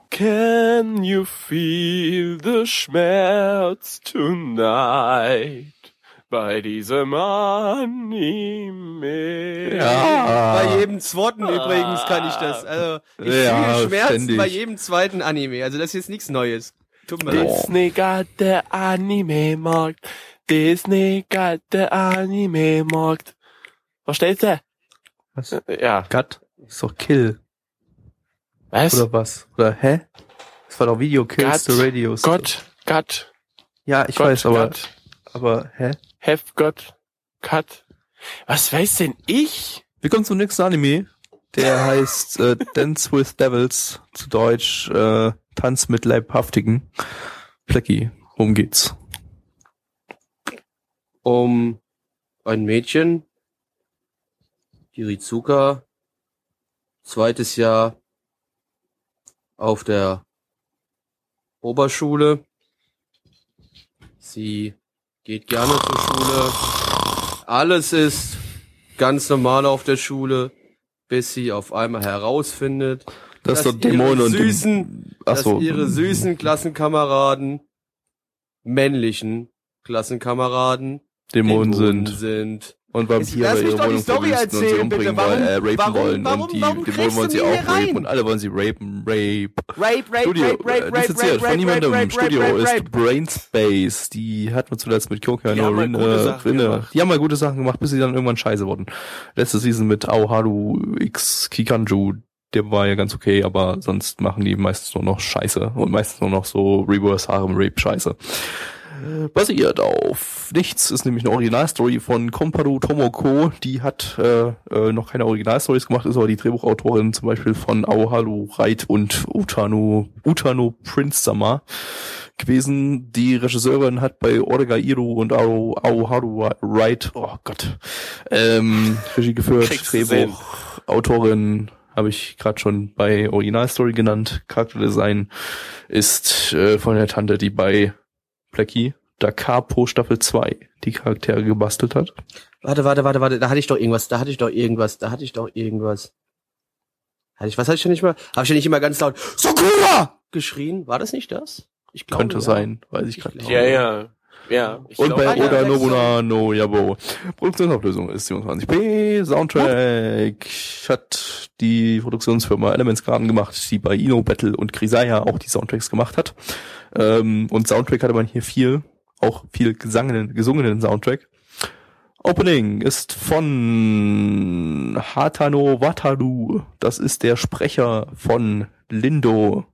Can you feel the Schmerz tonight bei diesem Anime? Ja. Bei jedem zweiten übrigens kann ich das. Also, ich Ja, fühle Schmerzen ständig. bei jedem zweiten Anime. Also, das ist jetzt nichts Neues. Tut mir leid. Disney got der Anime-Markt. Disney got der Anime-Markt. Verstehst du? Was? Ja. Cut? Ist doch Kill. Was? Oder was? Oder hä? Das war doch Video Kills Cut. the Radios. Gott, Gott, Ja, ich Gott, weiß, aber, Gott, aber hä? have Gott, Cut. Was weiß denn ich? Wir kommen zum nächsten Anime. Der heißt äh, Dance with Devils, zu Deutsch äh, Tanz mit Leibhaftigen. Flecki, worum geht's? Um ein Mädchen, die Rizuka, zweites Jahr auf der Oberschule. Sie geht gerne zur Schule. Alles ist ganz normal auf der Schule, bis sie auf einmal herausfindet, Das dass Dämonen ihre süßen, dass ihre süßen Klassenkameraden, männlichen Klassenkameraden, Dämonen sind sind. Und Jetzt Vampire mich ihre doch die Wohnung Story verwüsten und sie umbringen bitte. wollen, äh, rapen warum- wollen warum- und die warum kriegst wollen du sie auch rein? rapen und alle wollen sie rapen, rape. Rape, rape, Studio, rape, rape, äh, rape, rape, von rape, niemandem. rape, Im Studio rape, ist rape. Brainspace. Die hatten wir zuletzt mit Kyoka Die no äh, Rinne. gemacht. Die haben mal gute Sachen gemacht, bis sie dann irgendwann scheiße wurden. Letzte Season mit Aoharu X Kikanju, der war ja ganz okay, aber sonst machen die meistens nur noch Scheiße und meistens nur noch so Reverse Harem Rape Scheiße. Basiert auf nichts, ist nämlich eine Originalstory von Komparu Tomoko, die hat äh, äh, noch keine Originalstories gemacht, ist aber die Drehbuchautorin zum Beispiel von Aoharu Reit und Utano, Utano Prince Summer gewesen. Die Regisseurin hat bei Orega Iru und Ao, Aoharu Wright, oh Gott, ähm, Regie geführt, Kriegst du sehen. Drehbuch, Autorin habe ich gerade schon bei Originalstory genannt. Charakterdesign ist äh, von der Tante, die bei Blackie Da Capo Staffel 2 die Charaktere gebastelt hat. Warte, warte, warte, warte, da hatte ich doch irgendwas, da hatte ich doch irgendwas, da hatte ich doch irgendwas. Hatte ich, was hatte ich denn nicht mal? Habe ich ja nicht immer ganz laut Sakura geschrien? War das nicht das? Ich glaube. Könnte ja. sein, weiß ich Ich gerade nicht. Ja, ja. Ja, ich Und glaub, bei. Oda Nobuna no Yabo. Produktionsauflösung ist 27p. Soundtrack hat die Produktionsfirma Elements Garden gemacht, die bei Ino Battle und Krisaya auch die Soundtracks gemacht hat. Ähm, und Soundtrack hatte man hier viel, auch viel gesangenen, gesungenen Soundtrack. Opening ist von Hatano Wataru. Das ist der Sprecher von Lindo.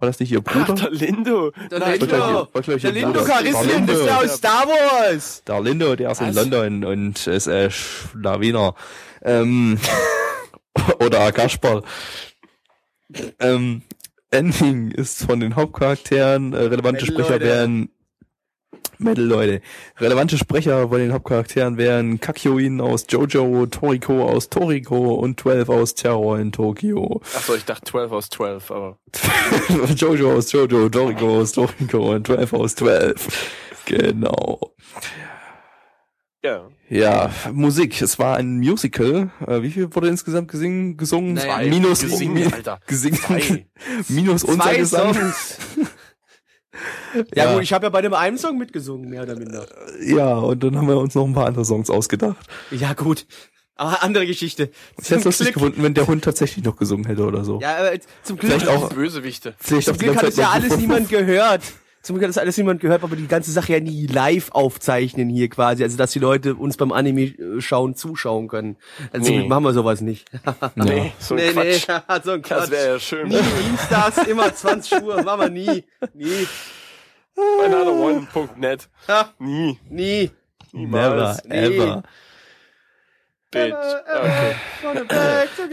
War das nicht ihr Ach, Bruder? der Lindo. Der Nein, Lindo. der- War, glaub ich, Der Lindo Darlindo. ist der aus Star Wars. Darlindo, der ist in Was? London und ist äh, Schlawiner. Ähm, oder Gaspar. Ähm, Ending ist von den Hauptcharakteren, äh, relevante Sprecher Leute. wären Metal Leute. Relevante Sprecher von den Hauptcharakteren wären Kakyoin aus Jojo, Toriko aus Toriko und 12 aus Terror in Tokio. Achso, ich dachte 12 aus 12, aber. Jojo aus Jojo, Toriko aus Toriko und 12 aus 12. Genau. Ja. Ja, Musik. Es war ein Musical. Äh, wie viel wurde insgesamt gesingen, gesungen? Zwei. Minus, Gesingen, Alter. gesingen, Zwei. minus unser Gesang. Songs. ja, Ja. gut, ich habe ja bei dem einen Song mitgesungen, mehr oder minder. Ja, und dann haben wir uns noch ein paar andere Songs ausgedacht. Ja, gut. Aber andere Geschichte. Ich hätte es lustig gefunden, wenn der Hund tatsächlich noch gesungen hätte oder so. Ja, aber zum Glück, Vielleicht auch- Bösewichte. Vielleicht zum Glück hat es ja alles niemand gehört. Zum Glück hat das alles niemand gehört, weil wir die ganze Sache ja nie live aufzeichnen hier quasi. Also, dass die Leute uns beim Anime äh, schauen zuschauen können. Also, zum Nee. Glück machen wir sowas nicht. Nee, so ein nee, Quatsch. nee, so ein Quatsch. Das wäre ja schön. Nie Dienstags, immer 20 Uhr, machen wir nie. Nie. Ha, Nie. nie. Never, Niemals. Nee. ever. Bitch. Okay.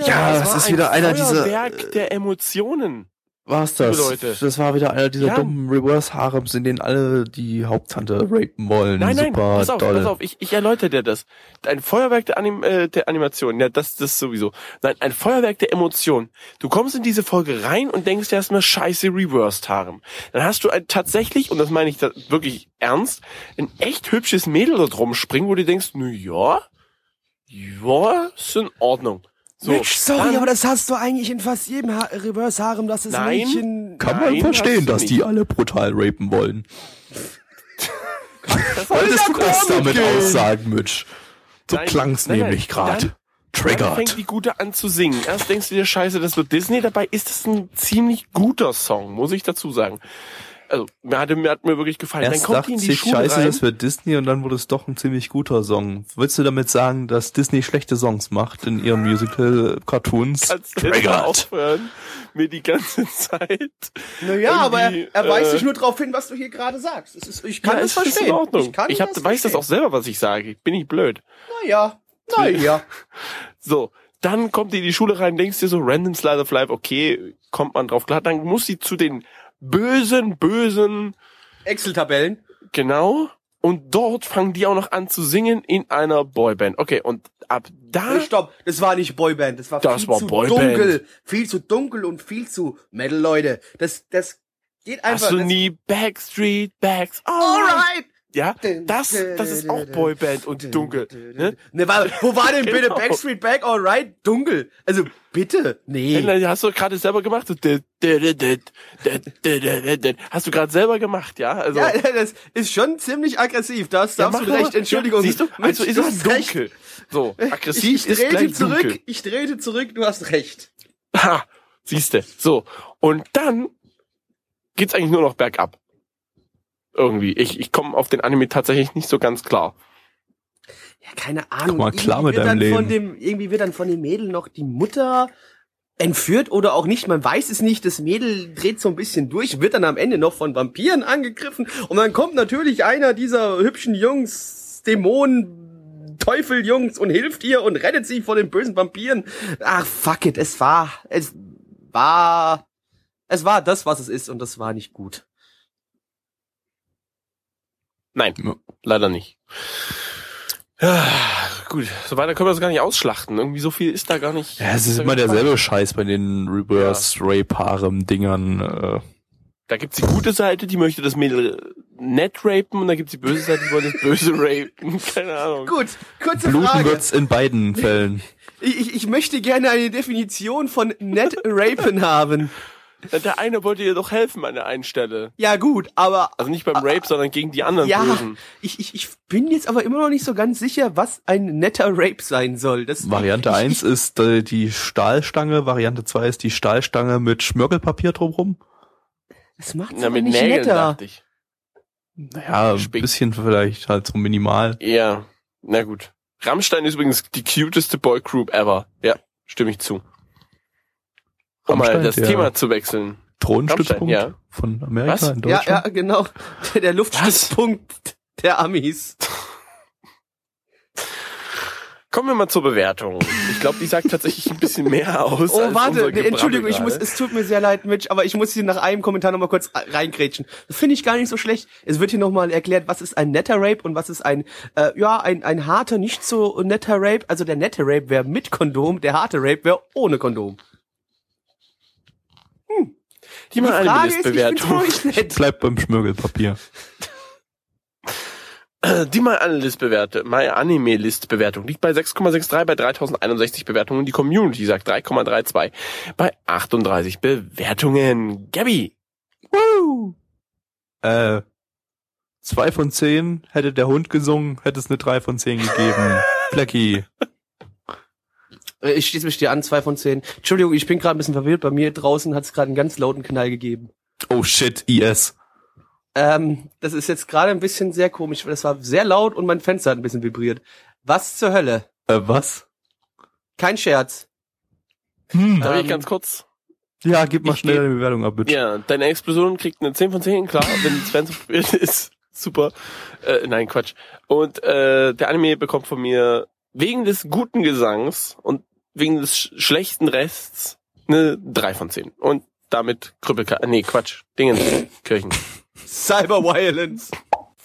Ja, Das ist wieder ein einer dieser- Feuerwerk der Emotionen. War's das? Leute. Das war wieder einer dieser Ja. dummen Reverse-Harems, in denen alle die Haupttante rapen wollen. Nein, nein, Super pass auf, doll. pass auf, ich, ich erläutere dir das. Ein Feuerwerk der, Anim äh, der Animation, ja, das, das sowieso. Nein, ein Feuerwerk der Emotionen. Du kommst in diese Folge rein und denkst dir erstmal scheiße Reversed Harem. Dann hast du ein, tatsächlich, und das meine ich da wirklich ernst, ein echt hübsches Mädel dort rumspringen, wo du denkst, na ja, ja, ist in Ordnung. So, Mensch, sorry, dann- aber das hast du eigentlich in fast jedem ha Reverse Harem, dass das Nein. Mädchen... Kann Nein, man verstehen, hast du dass nicht. die alle brutal rapen wollen. das Wolltest du das damit Comic-Game. aussagen, Mitch? So Nein, klang's nein, nein. nämlich gerade. Dann- Dann Triggered. fängt die Gute an zu singen. Erst denkst du dir, scheiße, das wird Disney. Dabei ist es ein ziemlich guter Song, muss ich dazu sagen. Also, mir hat, mir hat mir wirklich gefallen. Erst dann kommt dachte die in die ich, Schule scheiße, rein. das wird Disney und dann wurde es doch ein ziemlich guter Song. Willst du damit sagen, dass Disney schlechte Songs macht in ihren Musical-Cartoons? Kannst du jetzt aufhören, mir die ganze Zeit. Naja, aber er, er weist äh, dich nur darauf hin, was du hier gerade sagst. Ist, ich kann ja, das es ist verstehen. in Ordnung. Ich, kann Ich, hab, das weiß das auch selber, was ich sage. Ich bin nicht blöd. Naja, naja. So, dann kommt die in die Schule rein, denkst dir so, Random Slide of Life, okay, kommt man drauf klar. Dann muss sie zu den bösen, bösen Excel-Tabellen. Genau. Und dort fangen die auch noch an zu singen in einer Boyband. Okay, und ab da. Stopp, das war nicht Boyband, das war Das viel war zu Boyband. dunkel. Viel zu dunkel und viel zu Metal, Leute. Das, das geht einfach. Hast du nie Backstreet Backs? Alright! Ja, das, das ist auch Boyband und dunkel. Ne, ne warte, wo war denn bitte genau. Backstreet Back Alright? Dunkel. Also bitte, nee. Hey, hast du gerade selber gemacht? Hast du gerade selber gemacht, ja? Also ja, das ist schon ziemlich aggressiv. Da darfst ja, du recht. Entschuldigung. Ja, siehst du? Also ist es dunkel. Recht. So, aggressiv ich, ich ist gleich zurück. Dunkel. Ich drehte zurück. Du hast recht. Ha, siehste. So und dann geht's eigentlich nur noch bergab. Irgendwie. Ich, ich komme auf den Anime tatsächlich nicht so ganz klar. Ja, keine Ahnung. mal klar Irgendwie mit wird deinem dann Von Leben. dem, irgendwie wird dann von dem Mädel noch die Mutter entführt oder auch nicht. Man weiß es nicht. Das Mädel dreht so ein bisschen durch, wird dann am Ende noch von Vampiren angegriffen. Und dann kommt natürlich einer dieser hübschen Jungs, Dämonen, Teufeljungs und hilft ihr und rettet sie vor den bösen Vampiren. Ach, fuck it. Es war, es war, es war das, was es ist und das war nicht gut. Nein, Ja. leider nicht. Ja, gut, so weiter können wir das gar nicht ausschlachten. Irgendwie so viel ist da gar nicht. Ja, es ist immer derselbe Scheiß bei den Reverse-Rape-Harem-Dingern. Äh, Da gibt's die gute Seite, die möchte das Mädel nett rapen und da gibt's die böse Seite, die wollte das böse rapen. Keine Ahnung. Gut, kurze bluten Frage. wird's in beiden Fällen. Ich, ich, ich möchte gerne eine Definition von net rapen haben. Der eine wollte ihr doch helfen an der einen Stelle. Ja gut, aber Also nicht beim Rape, sondern gegen die anderen ja, Bösen. ich, ich, ich bin jetzt aber immer noch nicht so ganz sicher, was ein netter Rape sein soll. Das, Variante ich, 1 ist äh, die Stahlstange, Variante 2 ist die Stahlstange mit Schmirgelpapier drumrum. Das macht's Na, mit nicht Nägeln, netter. dachte ich. Naja, ein bisschen vielleicht halt so minimal. Ja, na gut. Rammstein ist übrigens die cuteste Boygroup ever. Ja, stimme ich zu. Um mal das der Thema zu wechseln. Thronstützpunkt Rammstein, ja. von Amerika Was? in Ja, Deutschland. ja, genau. Der, der Luftstützpunkt der Amis. Kommen wir mal zur Bewertung. Ich glaube, die sagt tatsächlich ein bisschen mehr aus. Oh, als warte, Gebrabbel Entschuldigung, ich muss, es tut mir sehr leid, Mitch, aber ich muss hier nach einem Kommentar nochmal kurz reingrätschen. Das finde ich gar nicht so schlecht. Es wird hier nochmal erklärt, was ist ein netter Rape und was ist ein, äh, ja, ein, ein harter, nicht so netter Rape. Also der nette Rape wäre mit Kondom, der harte Rape wäre ohne Kondom. Die eine ist, ich find's Listbewertung. nett. Bleibt beim Schmirgelpapier. Die mal eine Listbewerte, My Anime Listbewertung liegt bei 6,63 bei 3061 Bewertungen. Die Community sagt 3,32 bei 38 Bewertungen. Gabby. Woo! Äh, zwei von zehn hätte der Hund gesungen, hätte es eine drei von zehn gegeben. Flecki. Äh, Ich schließe mich dir an, zwei von zehn. Entschuldigung, ich bin gerade ein bisschen verwirrt. Bei mir draußen hat es gerade einen ganz lauten Knall gegeben. Oh shit, IS. Ähm, das ist jetzt gerade ein bisschen sehr komisch, weil das war sehr laut und mein Fenster hat ein bisschen vibriert. Was zur Hölle? Äh, was? Kein Scherz. Hm. Darf Ähm, ich ganz kurz? Ja, gib mal ich schnell eine Bewertung ab, bitte. Ja, deine Explosion kriegt eine 10 von 10, klar, wenn Sven so probiert ist. Super. Äh, nein, Quatsch. Und äh, der Anime bekommt von mir wegen des guten Gesangs und wegen des sch schlechten Rests eine 3 von 10. Und damit Krüppelka... Nee, Quatsch. Dingens. Kirchen. Cyber Violence.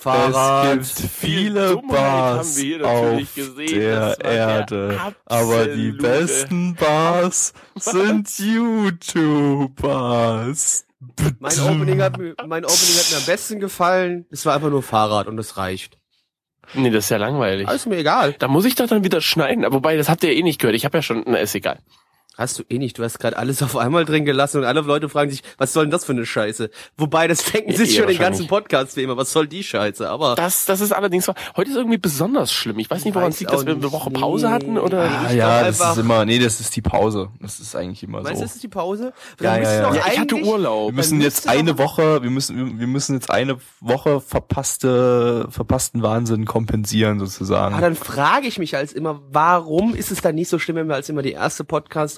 Es gibt viele Bars auf gesehen. der Erde, aber die besten Bars sind YouTubers. Mein Opening, hat mir, mein Opening hat mir am besten gefallen. Es war einfach nur Fahrrad und es reicht. Nee, das ist ja langweilig. Alles mir egal. Da muss ich doch dann wieder schneiden. Aber Wobei, das habt ihr eh nicht gehört. Ich habe ja schon... Na, ist egal. Hast du eh nicht. Du hast gerade alles auf einmal drin gelassen und alle Leute fragen sich, was soll denn das für eine Scheiße? Wobei, das denken Ja, sich eh schon den ganzen Podcast wie immer. Was soll die Scheiße? Aber Das, das ist allerdings. Heute ist irgendwie besonders schlimm. Ich weiß nicht, woran es liegt, dass wir eine. Woche Pause Nee. hatten oder. Ah, Ich ja, das einfach- ist immer, nee, das ist die Pause. Das ist eigentlich immer meinst du, so. das ist die Pause? Ja, ja, ja. Ja, ich hatte Urlaub. Wir müssen jetzt eine Woche, wir müssen, wir müssen jetzt eine Woche verpasste, verpassten Wahnsinn kompensieren sozusagen. Ah, dann frage ich mich als immer, warum ist es dann nicht so schlimm, wenn wir als immer die erste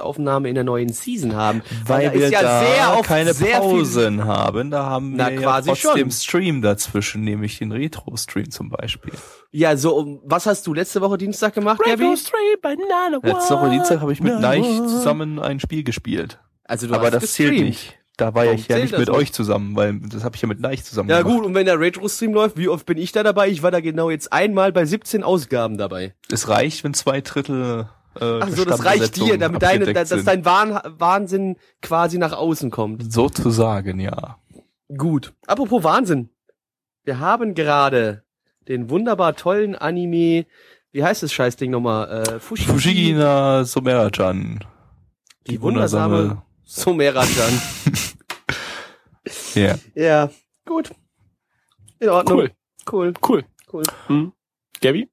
Podcast-Aufnahme in der neuen Season haben? weil da wir ist ja da sehr oft keine sehr Pausen haben. Da haben Na, wir quasi ja trotzdem schon. Stream dazwischen, nämlich den Retro-Stream zum Beispiel. Viel, ja, so, um, was hast du letzte Woche Dienstag gemacht, Gabby? Street Banana Letzte Woche Dienstag habe ich mit Neich zusammen ein Spiel gespielt. Also du Aber hast das zählt gestreamt. nicht. Da war Warum ich ja zählt nicht mit nicht? euch zusammen, weil das habe ich ja mit Neich zusammen Ja gemacht. gut, und wenn der Retro-Stream läuft, wie oft bin ich da dabei? Ich war da genau jetzt einmal bei 17 Ausgaben dabei. Es reicht, wenn zwei Drittel äh, Ach so, das reicht dir, damit deine, dass sind. dein Wahn, Wahnsinn quasi nach außen kommt. Sozusagen, ja. Gut. Apropos Wahnsinn. Wir haben gerade den wunderbar tollen Anime, wie heißt das Scheißding nochmal? Äh, Fushigi, Fushigina Somera-chan. die wundersame Somera-chan. Ja. ja, gut. In Ordnung. Cool. Cool, Cool. cool. Hm. Gabby?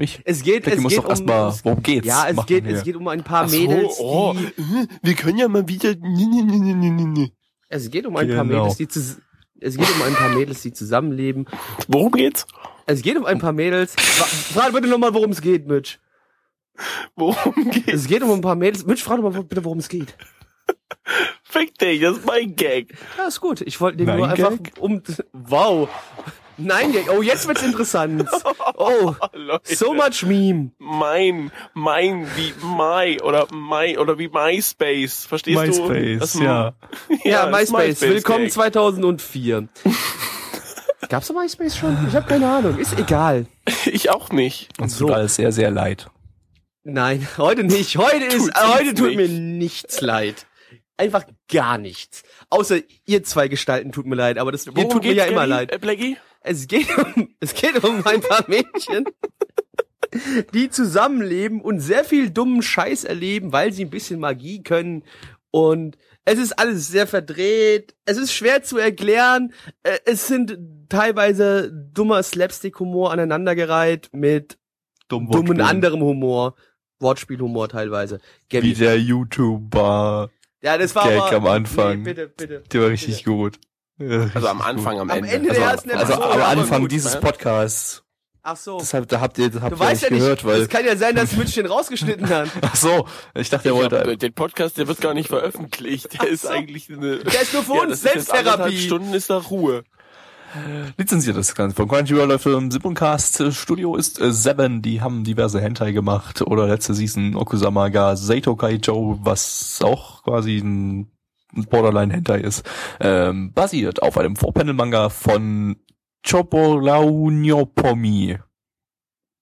Ich? Es geht, es geht doch um, erstmal, es- worum geht's? ja, es geht, es geht um ein paar Ach so, Mädels, oh, die, äh, wir können ja mal wieder. Nee, nee, nee, nee, nee, nee, nee. es geht um ein paar Genau. Mädels, die zus- es geht um ein paar Mädels, die zusammenleben. Worum geht's? Es geht um ein paar Mädels. Frag bitte nochmal, worum es geht, Mitch. Worum geht's? Es geht um ein paar Mädels. Mitch, frag doch mal bitte, worum es geht. Fick dich, das ist mein Gag. Ja, ist gut. Ich wollte den Nein, nur einfach Gag? um. Wow. Nein. Oh, jetzt wird's interessant. Oh, Leute. so much Meme. Mein, mein, wie My oder My oder wie MySpace. Verstehst du? MySpace, Das- ja. Ja, das ist MySpace. Willkommen Gag. 2004. Gab's da MySpace schon? Ich habe keine Ahnung. Ist egal. Ich auch nicht. Uns So. tut alles sehr, sehr leid. Nein, heute nicht. Heute ist, heute tut nicht. mir nichts leid. Einfach gar nichts. Außer ihr zwei Gestalten tut mir leid, aber das ihr tut mir ja immer leid. Äh, Blackie? Es geht um, es geht um ein paar Mädchen, die zusammenleben und sehr viel dummen Scheiß erleben, weil sie ein bisschen Magie können und Es ist alles sehr verdreht. Es ist schwer zu erklären. Äh, Es sind teilweise dummer Slapstick-Humor aneinandergereiht mit Dumm dummen anderem Humor. Wortspielhumor teilweise. Wie Gabby. der YouTuber. Ja, das war Gag aber, am Anfang. Nee, bitte, bitte. Der war richtig gut. Ja, Also am Anfang, am Am Ende. Ende der ersten am- Also Episode, am Anfang gut, dieses ne? Podcasts. Ach so. Deshalb, da habt ihr, das habt Du ihr weißt ja nicht gehört, weil. es kann ja sein, dass Mitch den rausgeschnitten hat. Ach so, ich dachte, er Ich hab, wollte. äh, den Podcast, der wird gar nicht veröffentlicht. Der ist so. eigentlich eine. Der ist nur für Ja, uns Selbsttherapie. Stunden ist da Ruhe. Lizenziert das Ganze. Von Crunchyroll läuft im Simulcast äh, Studio ist äh, Seven, die haben diverse Hentai gemacht oder letzte Season Okusama ga Seito Kaijo, was auch quasi ein ein Borderline Hentai ist, ähm, basiert auf einem Vorpanel-Manga von Chobolaunopomi.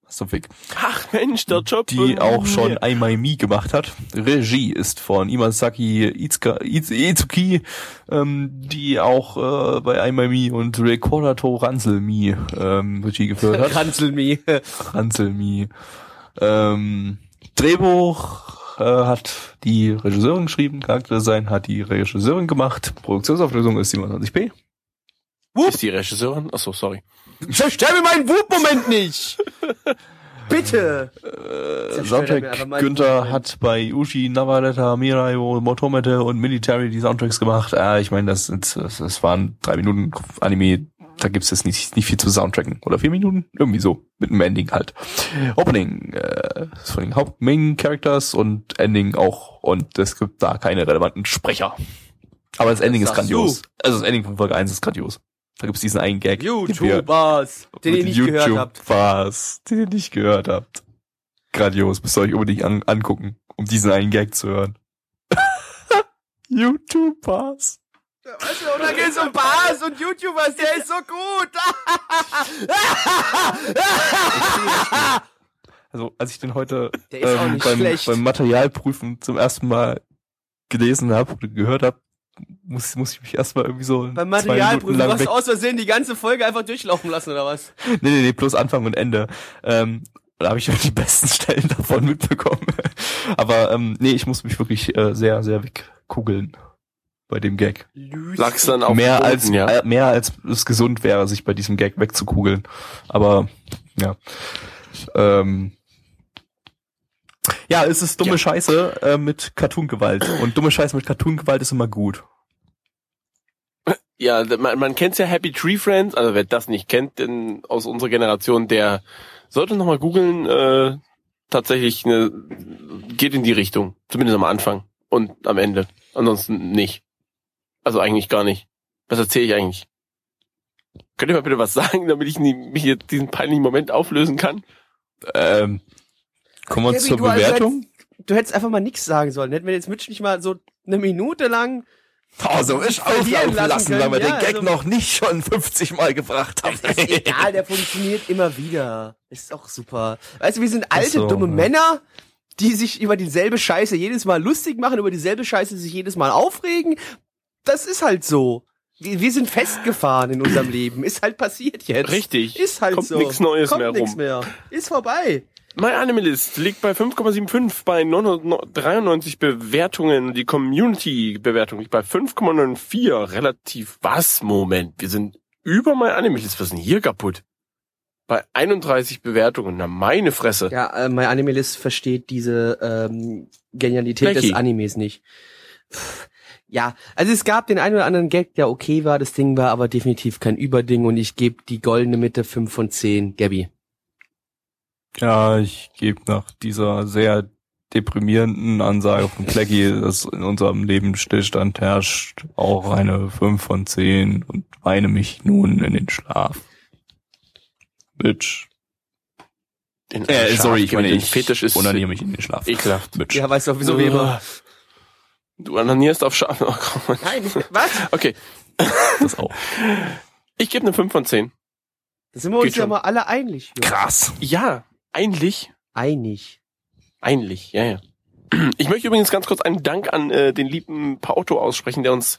Was so fick. Ach Mensch, der Job. Die auch schon Einmal Mi gemacht hat. Regie ist von Imasaki Itsuka, Iz- Itsuki, ähm, die auch äh, bei Einmal Mi und Recordato Ransel Mi ähm, Regie geführt hat. Cancel me. Ransel Mi. Ähm, Drehbuch äh, hat die Regisseurin geschrieben, Charakterdesign hat die Regisseurin gemacht, Produktionsauflösung ist 27p. Ist die Regisseurin? Achso, sorry. Zerstör mir meinen Wut-Moment nicht! Bitte! Äh, Soundtrack Günther hat bei Uchi, Navaleta, Mirai, Motomete und Military die Soundtracks gemacht. Äh, ich meine, das, das, das waren drei Minuten Anime. Da gibt's jetzt nicht, nicht viel zu Soundtracken. Oder vier Minuten? Irgendwie so. Mit einem Ending halt. Opening äh, ist von den Haupt-Main-Characters und Ending auch. Und es gibt da keine relevanten Sprecher. Aber das Ending ist sagst grandios. Also das Ending von Folge 1 ist grandios. Da gibt's diesen einen Gag. YouTubers, den ihr nicht gehört YouTube habt. Was, den ihr nicht gehört habt. Grandios, müsst ihr euch unbedingt an, angucken, um diesen einen Gag zu hören. YouTubers. Weißt du, und da geht's um Bars und YouTubers, der ist so gut! Also, als ich den heute ähm, beim, beim Materialprüfen zum ersten Mal gelesen habe oder gehört habe, muss, muss ich mich erstmal irgendwie so Beim Materialprüfen, du hast aus Versehen die ganze Folge einfach durchlaufen lassen, oder was? Nee, nee, nee, bloß Anfang und Ende. Ähm, da habe ich die besten Stellen davon mitbekommen. Aber ähm, nee, ich muss mich wirklich äh, sehr, sehr wegkugeln bei dem Gag. Lag's dann auf mehr Boden, als ja. äh, mehr als es gesund wäre, sich bei diesem Gag wegzukugeln. Aber ja. Ähm, ja, es ist dumme Ja. Scheiße äh, mit Cartoon-Gewalt. Und dumme Scheiße mit Cartoon-Gewalt ist immer gut. Ja, man, man kennt's ja Happy Tree Friends, also wer das nicht kennt, denn aus unserer Generation, der sollte nochmal googeln, äh, tatsächlich eine, geht in die Richtung. Zumindest am Anfang und am Ende. Ansonsten nicht. Also eigentlich gar nicht. Was erzähle ich eigentlich? Könnt ihr mal bitte was sagen, damit ich nie, mich jetzt diesen peinlichen Moment auflösen kann? Ähm, kommen wir Gabby, zur du hast Bewertung. Du hättest einfach mal nichts sagen sollen. Hätten wir jetzt Mitch nicht mal so eine Minute lang Oh, so ist auflaufen lassen lassen, weil wir ja, den Gag also- noch nicht schon 50 Mal gebracht haben. ist egal, der funktioniert immer wieder. Ist auch super. Weißt du, wir sind alte, so, dumme ja. Männer, die sich über dieselbe Scheiße jedes Mal lustig machen, über dieselbe Scheiße sich jedes Mal aufregen. Das ist halt so. Wir, sind festgefahren in unserem Leben. Ist halt passiert jetzt. Richtig. Ist halt Kommt so. nix Neues Kommt mehr nix rum. mehr. Ist vorbei. My Animalist liegt bei 5,75 bei 993 Bewertungen. Die Community-Bewertung liegt bei 5,94. Relativ was? Moment, wir sind über My Animalist. Was ist denn hier kaputt? Bei 31 Bewertungen. Na, meine Fresse. Ja, äh, mein Animalist versteht diese ähm, Genialität Blackie. des Animes nicht. Pff, Ja, also es gab den einen oder anderen Gag, der okay war. Das Ding war aber definitiv kein Überding und ich gebe die goldene Mitte 5 von 10. Gabby. Ja, ich gebe nach dieser sehr deprimierenden Ansage von Clacky, dass in unserem Leben Stillstand herrscht, auch eine 5 von 10 und weine mich nun in den Schlaf. Bitch. Den Äh, sorry, ich meine, den ich Fetisch ist onaniere mich in den Schlaf. ekelhaft. Bitch. Ja, weißt du auch, wieso wir immer. Du onanierst auf Schaf. Oh. Nein, was? Okay, Das auch. ich gebe eine 5 von 10. Da sind wir uns Geht ja schon. mal alle einig. Ja. Krass. Ja, eigentlich Einig. Eigentlich, ja, ja. Ich möchte übrigens ganz kurz einen Dank an äh, den lieben Pauto aussprechen, der uns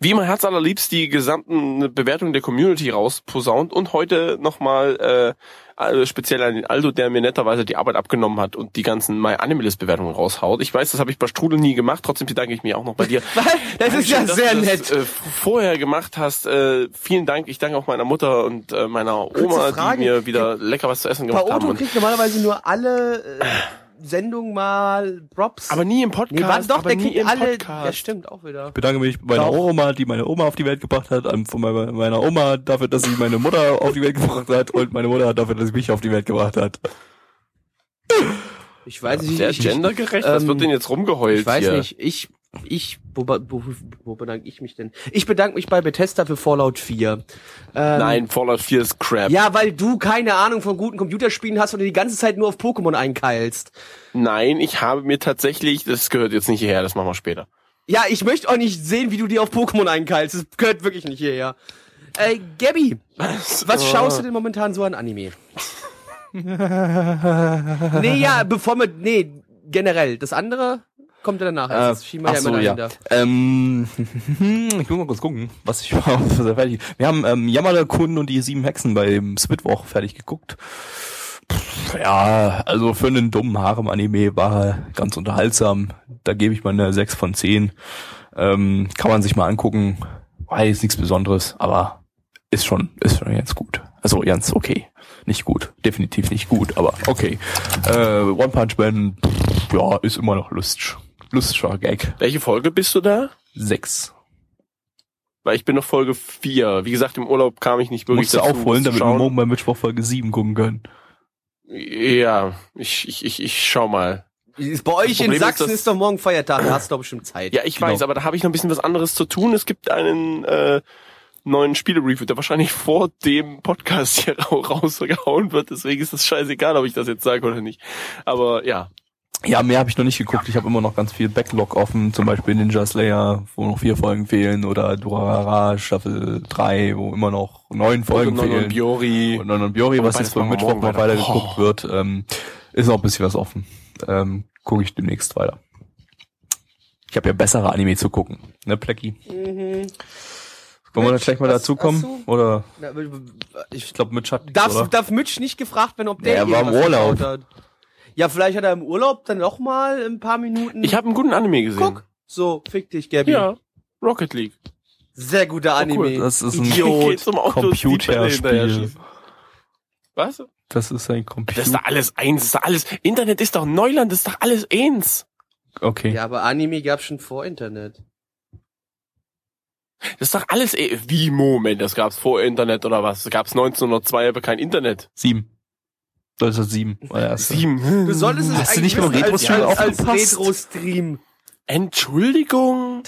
wie immer herzallerliebst die gesamten Bewertungen der Community rausposaunt und heute nochmal äh, also speziell an den Aldo, der mir netterweise die Arbeit abgenommen hat und die ganzen My Animalist Bewertungen raushaut. Ich weiß, das habe ich bei Strudel nie gemacht, trotzdem bedanke ich mich auch noch bei dir. Das ist ja Dankeschön, dass sehr du nett. Das, äh, vorher gemacht hast. Äh, vielen Dank. Ich danke auch meiner Mutter und äh, meiner Oma, Frage. die mir wieder lecker was zu essen gemacht haben. Und, kriegt normalerweise nur alle Sendungen mal Props. aber nie im Podcast. nee, warte doch, aber der nie kriegt im alle. Podcast. Ja, stimmt, auch wieder. Ich bedanke mich bei meiner Doch. Oma, die meine Oma auf die Welt gebracht hat, an- von meiner Oma dafür, dass sie meine Mutter auf die Welt gebracht hat und meine Mutter dafür, dass sie mich auf die Welt gebracht hat. Ich weiß nicht, Sehr ich, gendergerecht. Was ähm, wird denn jetzt rumgeheult ich weiß hier? nicht, ich, ich, wo, wo, wo bedanke ich mich denn? Ich bedanke mich bei Bethesda für Fallout 4. Ähm, Nein, Fallout 4 ist Crap. Ja, weil du keine Ahnung von guten Computerspielen hast und du die ganze Zeit nur auf Pokémon einkeilst. Nein, ich habe mir tatsächlich, das gehört jetzt nicht hierher, das machen wir später. Ja, ich möchte auch nicht sehen, wie du dir auf Pokémon einkeilst. Das gehört wirklich nicht hierher. Äh, Gabby, was schaust du denn momentan so an Anime? nee, ja, bevor wir, nee, generell. Das andere kommt ja danach. erst. Das schieben wir ja immer ja. dahinter. Ähm, ich muss mal kurz gucken, was ich war fertig. Wir haben ähm, der Kunden und die sieben Hexen beim Splitwoch fertig geguckt. Pff, Ja, also für einen dummen Harem-Anime war er ganz unterhaltsam. Da gebe ich mal eine 6 von 10. Ähm, kann man sich mal angucken. War jetzt nichts Besonderes, aber ist schon, ist schon ganz gut. Also ganz okay. Nicht gut. Definitiv nicht gut, aber okay. Äh, One Punch Man, pff, ja, ist immer noch lustig. Lustiger Gag. Welche Folge bist du da? Sechs. Weil ich bin noch Folge 4. Wie gesagt, im Urlaub kam ich nicht wirklich Musst du dazu, aufholen, das zu damit wir morgen bei Mittwoch Folge 7 gucken können. Ja, ich, ich, ich, ich schau mal. Ist Bei euch in ist, Sachsen dass- ist, doch morgen Feiertag, da hast du doch bestimmt Zeit. Ja, ich Genau. weiß, aber da habe ich noch ein bisschen was anderes zu tun. Es gibt einen äh, neuen Spiele-Review, der wahrscheinlich vor dem Podcast hier ra- rausgehauen wird. Deswegen ist es scheißegal, ob ich das jetzt sage oder nicht. Aber ja, Ja, mehr habe ich noch nicht geguckt. Ich habe immer noch ganz viel Backlog offen, zum Beispiel Ninja Slayer, wo noch vier Folgen fehlen, oder Durarara Staffel 3, wo immer noch neun Folgen und, fehlen. und Biori. und Non und Biori, was jetzt wir Mittwoch noch weiter. weiter geguckt Oh. wird, ähm, ist noch ein bisschen was offen. Ähm, Gucke ich demnächst weiter. Ich habe ja bessere Anime zu gucken, ne, Plecki? Mhm. Wollen wir da Mitch, gleich mal dazukommen? Oder Ich ich glaube mit Chat. darf, oder? darf Mitch nicht gefragt werden, ob der Ja, er war im Urlaub. Ja, vielleicht hat er im Urlaub dann noch mal ein paar Minuten. Ich habe einen guten Anime gesehen. Guck. So, fick dich, Gabby. Ja, Rocket League. Sehr guter Anime. cool. Das ist ein Idiot. Computerspiel. Was? Das ist ein Computer. Das ist doch alles eins, das ist doch alles. Internet ist doch Neuland, das ist doch alles eins. Okay. Ja, aber Anime gab's schon vor Internet. Das ist doch alles eh. Wie Moment, das gab's vor Internet oder was? Das gab's 1902 aber kein Internet. Sieben. Das ist sieben. war der erste. Sieben. Du solltest es Hast du nicht beim Retro-Stream als, als aufgepasst? Retro-Stream-Teilnehmer. Entschuldigung.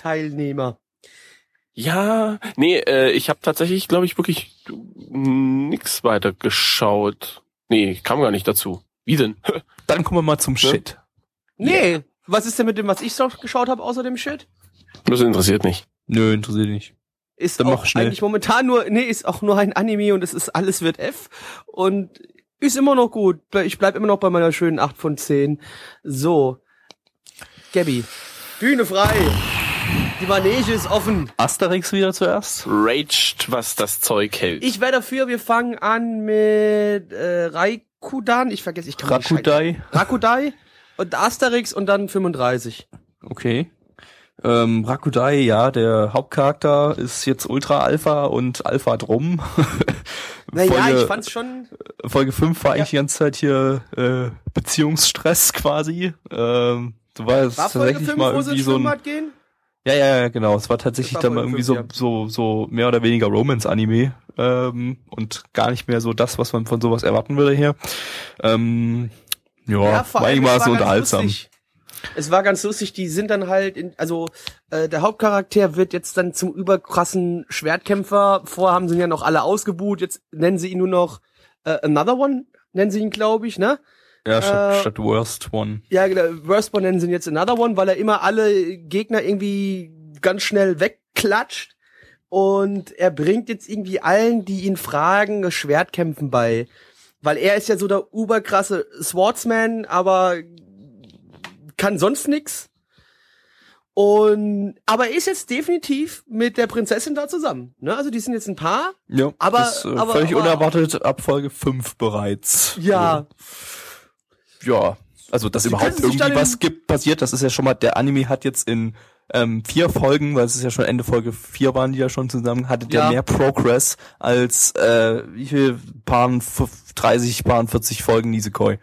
Ja, nee, äh, ich habe tatsächlich, glaube ich, wirklich nix weiter geschaut. Nee, kam gar nicht dazu. Wie denn? Dann kommen wir mal zum Shit. Nee, was ist denn mit dem, was ich so geschaut habe, außer dem Shit? Das interessiert nicht. Nö, interessiert nicht. Ist Dann auch mach schnell. eigentlich momentan nur, nee, ist auch nur ein Anime und es ist alles wird F und ist immer noch gut. Ich bleib immer noch bei meiner schönen 8 von 10. So. Gabby. Bühne frei. Die Manege ist offen. Asterix wieder zuerst? Raged, was das Zeug hält. Ich wäre dafür, wir fangen an mit äh, Raikudan. Ich vergesse, ich kann Rakudai. Rakudai und Asterix und dann 35. Okay. Ähm, Rakudai, ja, der Hauptcharakter ist jetzt Ultra Alpha und Alpha drum. Naja, Folge, ich fand's schon. Folge 5 war Ja. eigentlich die ganze Zeit hier äh, Beziehungsstress quasi. Ähm, war es War Folge tatsächlich 5, mal wo sie irgendwie so ein gehen? Ja, ja, ja, genau. Es war tatsächlich war dann mal irgendwie fünf, so, so, so mehr oder weniger Romance-Anime ähm, und gar nicht mehr so das, was man von sowas erwarten würde hier. Ähm, ja, vor war allem, eigentlich es so unterhaltsam. lustig. Es war ganz lustig, die sind dann halt, in, also äh, der Hauptcharakter wird jetzt dann zum überkrassen Schwertkämpfer. Vorher haben sie ihn ja noch alle ausgebuht, jetzt nennen sie ihn nur noch äh, Another One, nennen sie ihn, glaube ich, ne? Ja, statt, äh, statt Worst One. Ja, genau, Worst One nennen sie ihn jetzt Another One, weil er immer alle Gegner irgendwie ganz schnell wegklatscht. Und er bringt jetzt irgendwie allen, die ihn fragen, Schwertkämpfen bei. Weil er ist ja so der überkrasse Swordsman, aber kann sonst nix. Und aber er ist jetzt definitiv mit der Prinzessin da zusammen. Ne? Also die sind jetzt ein Paar. Ja, Aber- das, äh, aber- völlig aber- unerwartet ab Folge 5 bereits. Ja. Ja, also dass Sie überhaupt irgendwie was gibt, passiert, das ist ja schon mal, der Anime hat jetzt in ähm, vier Folgen, weil es ist ja schon Ende Folge 4 waren die ja schon zusammen, hatte der Ja. mehr Progress als äh, wie viel Paaren, F- 30, Paaren, 40 Folgen Nisekoi.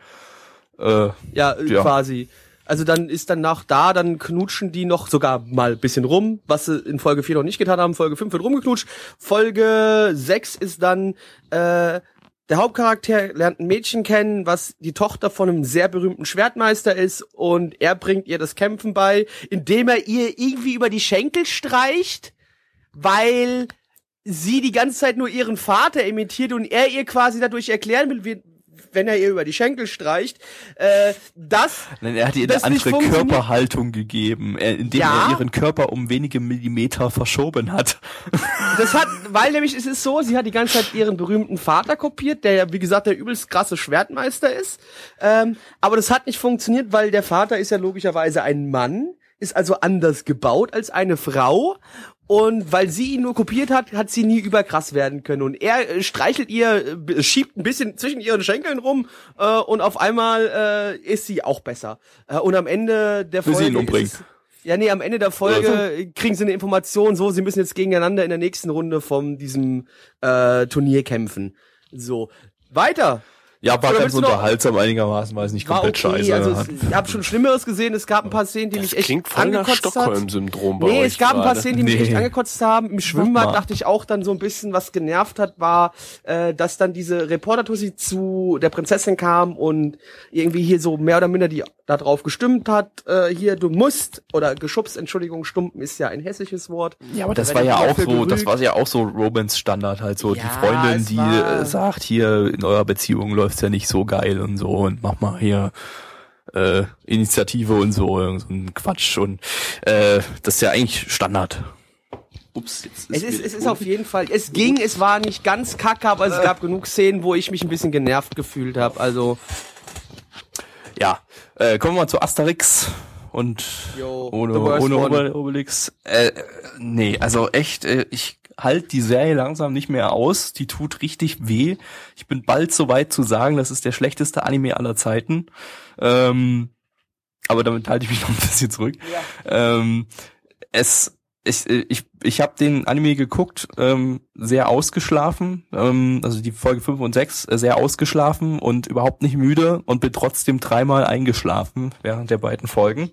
Äh, Ja, Ja. quasi. Also dann ist dann nach da, dann knutschen die noch sogar mal bisschen rum, was sie in Folge 4 noch nicht getan haben. Folge 5 wird rumgeknutscht. Folge 6 ist dann, äh, der Hauptcharakter lernt ein Mädchen kennen, was die Tochter von einem sehr berühmten Schwertmeister ist und er bringt ihr das Kämpfen bei, indem er ihr irgendwie über die Schenkel streicht, weil sie die ganze Zeit nur ihren Vater imitiert und er ihr quasi dadurch erklären will, wenn er ihr über die Schenkel streicht, äh, dass Nein, er hat ihr Das eine andere. Körperhaltung gegeben, äh, indem Ja. er ihren Körper um wenige Millimeter verschoben hat. das hat, weil nämlich es ist so, sie hat die ganze Zeit ihren berühmten Vater kopiert, der ja wie gesagt der übelst krasse Schwertmeister ist, ähm, aber das hat nicht funktioniert, weil der Vater ist ja logischerweise ein Mann, ist also anders gebaut als eine Frau. Und weil sie ihn nur kopiert hat, hat sie nie überkrass werden können. Und er äh, streichelt ihr, äh, schiebt ein bisschen zwischen ihren Schenkeln rum äh, und auf einmal äh, ist sie auch besser. Äh, und am Ende der Will sie Folge ihn umbringen? ist ja, nee, am Ende der Folge kriegen sie eine Information, so, sie müssen jetzt gegeneinander in der nächsten Runde von diesem äh, Turnier kämpfen. So. Weiter. Ja, war Oder ganz unterhaltsam einigermaßen, weil es nicht War komplett okay, scheiße also hat. es, ich habe schon Schlimmeres gesehen. Es gab ein paar Szenen, die Das mich echt klingt voll nach angekotzt hat. Stockholm-Syndrom bei Nee, euch es gab ein paar gerade. Szenen, die mich Nee. echt angekotzt haben. Im Schwimmbad dachte ich auch dann so ein bisschen, was genervt hat, war, äh, dass dann diese Reporter-Tussi zu der Prinzessin kam und irgendwie hier so mehr oder minder die da drauf gestimmt hat, äh, hier, du musst, oder geschubst, Entschuldigung, stumpen ist ja ein hessisches Wort. Ja, aber das Da war ja auch so, das gerügt. war ja auch so Romans Standard halt so. Ja, die Freundin, die war- äh, sagt, hier in eurer Beziehung läuft's ja nicht so geil und so und mach mal hier äh, Initiative und so, irgend so ein Quatsch und äh, das ist ja eigentlich Standard. Ups, jetzt Es ist, es ist auf jeden Fall, es ging, es war nicht ganz kacke, aber es gab genug Szenen, wo ich mich ein bisschen genervt gefühlt habe. Also, Ja, äh, kommen wir mal zu Asterix und Yo, ohne, ohne. Ober Obelix. Äh, nee, also echt, äh, ich halt die Serie langsam nicht mehr aus. Die tut richtig weh. Ich bin bald so weit zu sagen, das ist der schlechteste Anime aller Zeiten. Ähm, aber damit halte ich mich noch ein bisschen zurück. Ähm, es ich, ich, ich habe den Anime geguckt, ähm, sehr ausgeschlafen, ähm, also die Folge 5 und 6 äh, sehr ausgeschlafen und überhaupt nicht müde und bin trotzdem dreimal eingeschlafen während der beiden Folgen.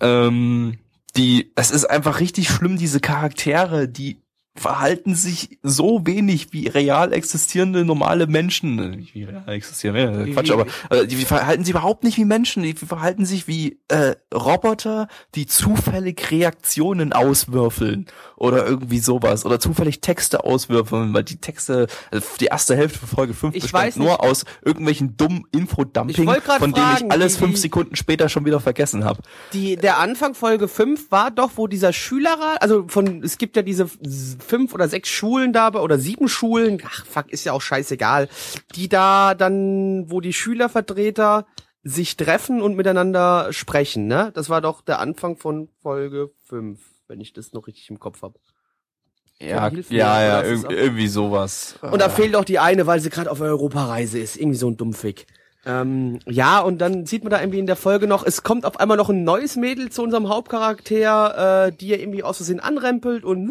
Ähm, die, es ist einfach richtig schlimm, diese Charaktere, die verhalten sich so wenig wie real existierende normale Menschen. Nicht wie real existierende, Quatsch, aber äh, die verhalten sich überhaupt nicht wie Menschen, die verhalten sich wie äh, Roboter, die zufällig Reaktionen auswürfeln oder irgendwie sowas oder zufällig Texte auswürfeln, weil die Texte, also die erste Hälfte von Folge 5 Ich bestand nur aus irgendwelchen dummen Infodumping, von denen fragen, ich alles wie- fünf Sekunden später schon wieder vergessen habe. die, der Anfang Folge 5 war doch, wo dieser Schülerrat, also von, es gibt ja diese fünf oder sechs Schulen da, oder sieben Schulen, ach fuck, ist ja auch scheißegal, die da dann, wo die Schülervertreter sich treffen und miteinander sprechen, ne? Das war doch der Anfang von Folge 5, wenn ich das noch richtig im Kopf habe. Ja, ja, ja, auch- irgendwie sowas. Und da fehlt auch die eine, weil sie gerade auf Europareise ist. Irgendwie so ein Dummfick. Ähm, ja, und dann sieht man da irgendwie in der Folge noch, es kommt auf einmal noch ein neues Mädel zu unserem Hauptcharakter, äh, die er irgendwie aus Versehen anrempelt und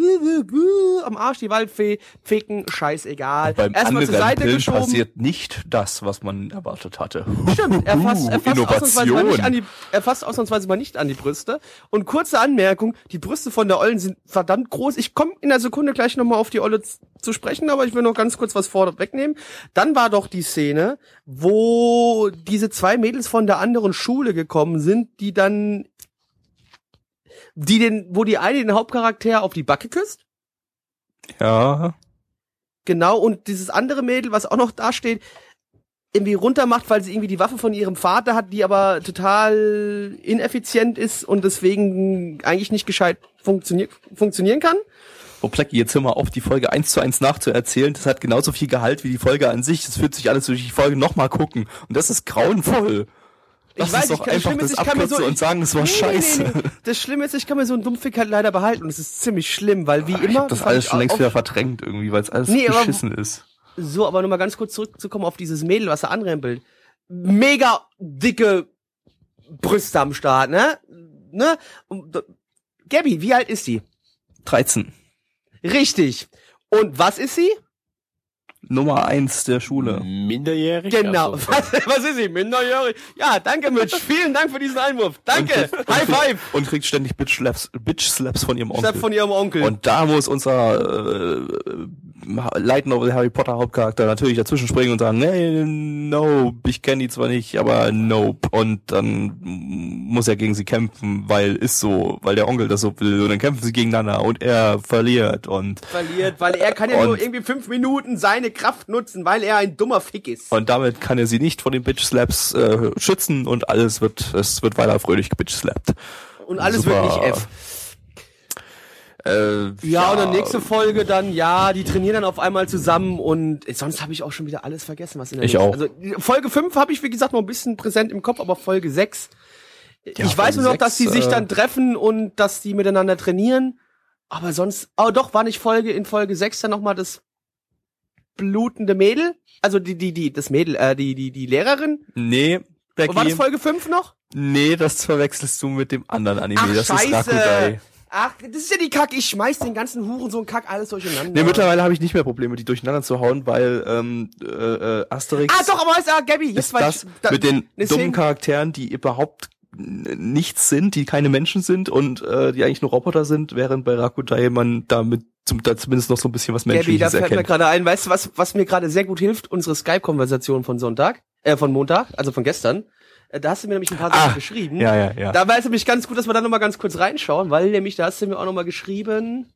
am Arsch die Waldfee ficken, scheißegal. Beim Erstmal zur Seite geschoben. passiert nicht das, was man erwartet hatte. Stimmt, er fasst, er fasst ausnahmsweise mal nicht an die, er fasst ausnahmsweise mal nicht an die Brüste. Und kurze Anmerkung, die Brüste von der Ollen sind verdammt groß. Ich komme in der Sekunde gleich nochmal auf die Olle zu sprechen, aber ich will noch ganz kurz was vorwegnehmen. Dann war doch die Szene, wo diese zwei Mädels von der anderen Schule gekommen sind, die dann, die den, wo die eine den Hauptcharakter auf die Backe küsst. Ja. Genau, und dieses andere Mädel, was auch noch da steht, irgendwie runtermacht, weil sie irgendwie die Waffe von ihrem Vater hat, die aber total ineffizient ist und deswegen eigentlich nicht gescheit funktioniert, funktionieren kann. Oh, Plecki, jetzt hör mal auf, die Folge eins zu eins nachzuerzählen. Das hat genauso viel Gehalt wie die Folge an sich. Das fühlt sich alles durch die Folge nochmal gucken. Und das ist grauenvoll. Lass weiß, uns doch ich kann- einfach das ich mir abkürzen so- und sagen, es war scheiße. Nee, nee, nee. Das Schlimme ist, ich kann mir so einen Dummfick halt leider behalten und es ist ziemlich schlimm, weil wie Ich immer. hab das alles ich schon längst wieder verdrängt irgendwie, weil es alles Nee, aber- beschissen ist. So, aber nur mal ganz kurz zurückzukommen auf dieses Mädel, was er anrempelt. Mega dicke Brüste am Start, ne? Ne? Und, Gabby, wie alt ist sie? 13. Richtig. Und was ist sie? Nummer eins der Schule. Minderjährig? Genau. So. Was, was ist sie? Minderjährig? Ja, danke, Mitch. Vielen Dank für diesen Einwurf. Danke. High five. Und kriegt ständig Bitch Slaps, Bitch Slaps von ihrem Onkel. Statt von ihrem Onkel. Und da muss unser äh, Light Novel Harry Potter Hauptcharakter natürlich dazwischen springen und sagen, nee, no, ich kenne die zwar nicht, aber nope. Und dann muss er gegen sie kämpfen, weil ist so, weil der Onkel das so will. Und dann kämpfen sie gegeneinander und er verliert und verliert, weil er kann ja nur Und- irgendwie fünf Minuten seine Kraft nutzen, weil er ein dummer Fick ist. und damit kann er sie nicht vor den Bitch Slaps äh, schützen und alles wird es wird weiter fröhlich gebitch slappt. Und alles Super. wird nicht F. Äh, Ja, und dann nächste Folge dann, ja, die trainieren dann auf einmal zusammen und äh, sonst habe ich auch schon wieder alles vergessen, was in der Ich nächsten- auch. Also Folge 5 habe ich, wie gesagt, noch ein bisschen präsent im Kopf, aber Folge 6. Ja, ich weiß nur noch, dass die sich äh, dann treffen und dass die miteinander trainieren. Aber sonst, oh doch, war nicht Folge in Folge 6 dann nochmal das blutende Mädel? Also die, die, die, das Mädel, äh, die, die, die Lehrerin? Nee, Becky, Und war das Folge 5 noch? nee, das verwechselst du mit dem anderen Anime. Ach, das ist scheiße. Rakudai. Ach, das ist ja die Kack. Ich schmeiß den ganzen Huren so einen Kack alles durcheinander. Nee, mittlerweile habe ich nicht mehr Probleme, die durcheinander zu hauen, weil ähm, äh, äh, Asterix Ah, doch, aber ist, ah, Gabby, jetzt ist das ich, da, mit den deswegen- dummen Charakteren, die überhaupt nichts sind, die keine Menschen sind und äh, die eigentlich nur Roboter sind, während bei Rakudai man damit zum, da zumindest noch so ein bisschen was Gabby, da Menschliches fällt mir gerade ein, weißt du, was, was mir gerade sehr gut hilft? Unsere Skype-Konversation von Sonntag, äh, von Montag, also von gestern. Äh, Da hast du mir nämlich ein paar Sachen Ah, geschrieben. Ja, ja, ja. Da war es nämlich ganz gut, dass wir da nochmal ganz kurz reinschauen, weil nämlich, da hast du mir auch nochmal geschrieben,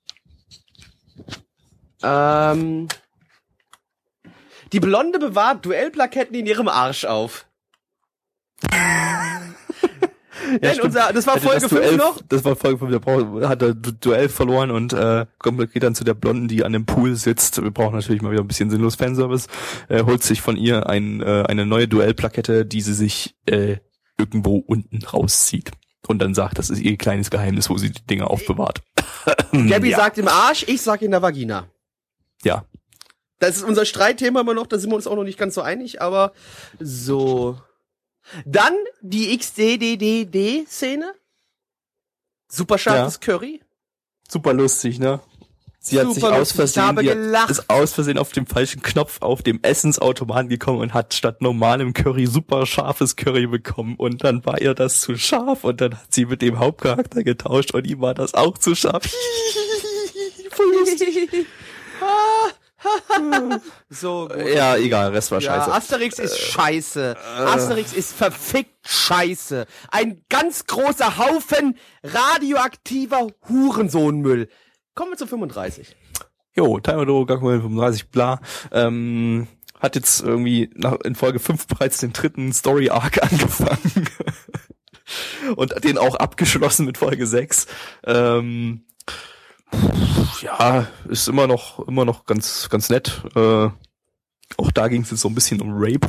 ähm, die Blonde bewahrt Duellplaketten in ihrem Arsch auf. Denn stimmt. unser, das war Folge das 5 Duell, noch. Das war Folge 5, der braucht, hat er Du- Duell verloren und äh, kommt, geht dann zu der Blonden, die an dem Pool sitzt. Wir brauchen natürlich mal wieder ein bisschen sinnlos Fanservice. Äh, holt sich von ihr ein, äh, eine neue Duellplakette, die sie sich äh, irgendwo unten rauszieht. Und dann sagt, das ist ihr kleines Geheimnis, wo sie die Dinge aufbewahrt. Gabby ja. sagt im Arsch, ich sag in der Vagina. Ja. Das ist unser Streitthema immer noch, da sind wir uns auch noch nicht ganz so einig, aber so. Dann die XDDDD-Szene. Super scharfes Curry. Super lustig, ne? Sie hat Super sich aus Versehen, die ist aus Versehen auf dem falschen Knopf auf dem Essensautomaten gekommen und hat statt normalem Curry super scharfes Curry bekommen und dann war ihr das zu scharf und dann hat sie mit dem Hauptcharakter getauscht und ihm war das auch zu scharf. Voll lustig. so gut. Ja, egal, Rest war Ja, scheiße. Asterix ist scheiße. Asterix ist verfickt scheiße. Ein ganz großer Haufen radioaktiver Hurensohnmüll. Kommen wir zu 35. Jo, Timer Gakuin 35, bla. Ähm, hat jetzt irgendwie nach, in Folge 5 bereits den dritten Story Arc angefangen. Und den auch abgeschlossen mit Folge 6. Ähm, ja, ist immer noch, immer noch ganz, ganz nett. Äh, auch da ging es jetzt so ein bisschen um Rape,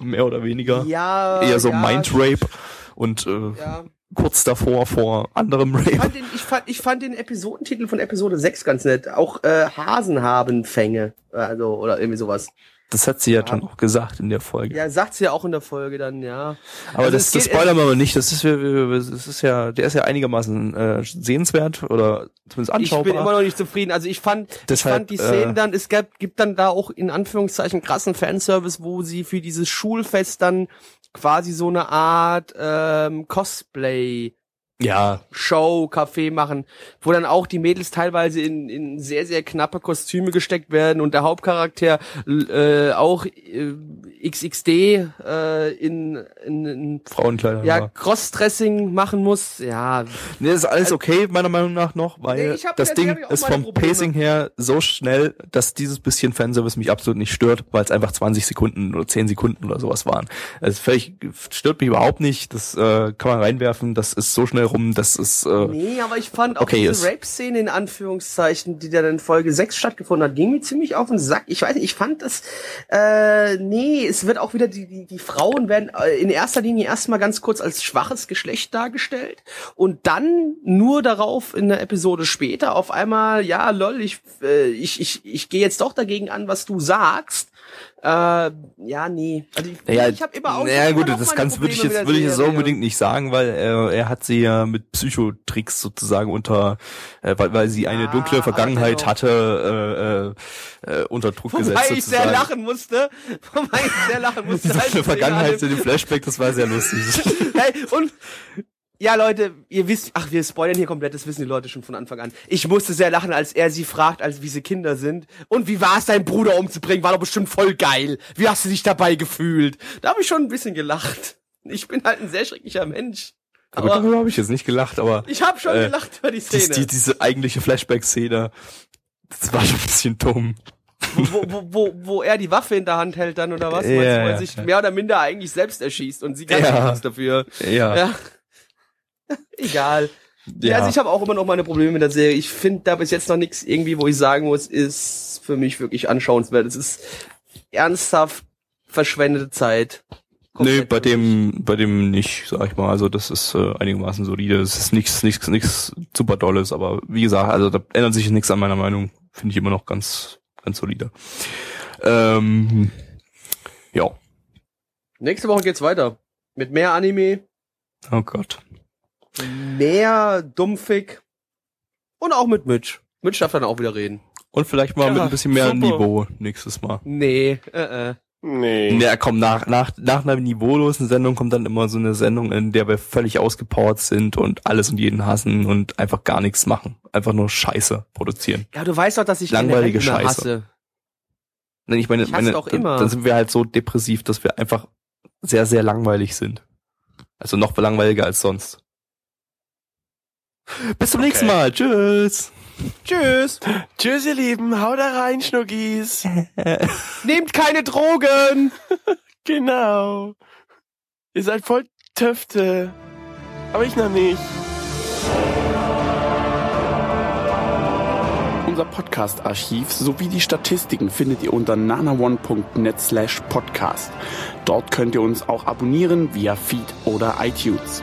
mehr oder weniger. Ja. Eher so ja, Mind Rape und äh, Ja. kurz davor vor anderem Ich Rape. fand, den, ich, fand, ich fand den Episodentitel von Episode 6 ganz nett. Auch äh, Hasen haben Fänge. Also, oder irgendwie sowas. Das hat sie ja dann auch gesagt in der Folge. Ja, sagt's ja auch in der Folge dann, ja. Aber Also das, das spoilern wir aber nicht. Das ist, das ist ja, der ist ja einigermaßen äh, sehenswert oder zumindest Ich anschaubar. bin immer noch nicht zufrieden. Also ich fand, ich Deshalb, fand die Szenen äh, dann, es gab, gibt dann da auch in Anführungszeichen krassen Fanservice, wo sie für dieses Schulfest dann quasi so eine Art ähm, Cosplay ja, Show, Café machen, wo dann auch die Mädels teilweise in, in sehr, sehr knappe Kostüme gesteckt werden und der Hauptcharakter äh, auch äh, XXD äh, in, in, in Frauenkleider. ja, war. Crossdressing machen muss. Ja, Nee, ist alles okay, meiner Meinung nach noch, weil Nee, das Ding ist vom Probleme. Pacing her so schnell, dass dieses bisschen Fanservice mich absolut nicht stört, weil es einfach 20 Sekunden oder 10 Sekunden oder sowas waren. Es völlig stört mich überhaupt nicht, das äh, kann man reinwerfen, das ist so schnell rum, das ist äh, Nee, aber ich fand auch Okay, diese Rape-Szene in Anführungszeichen, die dann in Folge 6 stattgefunden hat, ging mir ziemlich auf den Sack. Ich weiß nicht, ich fand das, äh, nee, es wird auch wieder, die, die, die Frauen werden äh, in erster Linie erstmal ganz kurz als schwaches Geschlecht dargestellt und dann nur darauf in der Episode später auf einmal, ja, lol, ich, äh, ich, ich, ich gehe jetzt doch dagegen an, was du sagst. Äh, ja, nee. Also ich, Naja, ich habe immer auch naja immer gut, das Ganze würde ich jetzt würde ich jetzt so unbedingt nicht sagen, weil äh, er hat sie ja mit Psychotricks sozusagen unter, äh, weil, weil sie eine Ja, dunkle Vergangenheit genau. hatte, äh, äh, äh, unter Druck Wobei gesetzt ich sehr lachen musste. Wobei ich sehr lachen musste. Die dunkle Vergangenheit in dem Flashback, das war sehr lustig. Hey, und ja, Leute, ihr wisst, ach, wir spoilern hier komplett, das wissen die Leute schon von Anfang an. Ich musste sehr lachen, als er sie fragt, als wie sie Kinder sind. Und wie war es, deinen Bruder umzubringen? War doch bestimmt voll geil. Wie hast du dich dabei gefühlt? Da habe ich schon ein bisschen gelacht. Ich bin halt ein sehr schrecklicher Mensch. Aber Aber darüber habe ich jetzt nicht gelacht, aber ich habe schon äh, gelacht über die Szene. die, diese eigentliche Flashback-Szene, das war schon ein bisschen dumm. wo, wo, wo, wo er die Waffe in der Hand hält dann oder was? Ja, er ja, sich ja. mehr oder minder eigentlich selbst erschießt und sie Ja. ja. nichts dafür. Ja. Ja. Egal. Ja. Also ich habe auch immer noch meine Probleme mit der Serie. Ich finde da bis jetzt noch nichts irgendwie, wo ich sagen muss, ist für mich wirklich anschauenswert. Es ist ernsthaft verschwendete Zeit. Nee, Komplett bei dem, bei dem nicht, sag ich mal. Also das ist äh, einigermaßen solide. Es ist nichts, nichts, nichts super Dolles, aber wie gesagt, also da ändert sich nichts an meiner Meinung. Finde ich immer noch ganz, ganz solide. Ähm, ja. Nächste Woche geht's weiter. Mit mehr Anime, Oh Gott. Mehr Dumpfig und auch mit Mitch. Mitch darf dann auch wieder reden. Und vielleicht mal Ja, mit ein bisschen mehr super. Niveau nächstes Mal. Nee, äh, äh. Nee. Ja, komm, nach, nach, nach einer niveaulosen Sendung kommt dann immer so eine Sendung, in der wir völlig ausgepowert sind und alles und jeden hassen und einfach gar nichts machen. Einfach nur Scheiße produzieren. Ja, du weißt doch, dass ich Langweilige Scheiße. hasse. Nein, ich meine, Ich meine doch dann- immer. dann sind wir halt so depressiv, dass wir einfach sehr, sehr langweilig sind. Also noch langweiliger als sonst. Bis zum Okay. nächsten Mal. Tschüss. Tschüss. Tschüss, ihr Lieben. Haut da rein, Schnuggis. Nehmt keine Drogen. Genau. Ihr seid voll Töfte. Aber ich noch nicht. Unser Podcast-Archiv sowie die Statistiken findet ihr unter nanaone.net slash podcast. Dort könnt ihr uns auch abonnieren via Feed oder iTunes.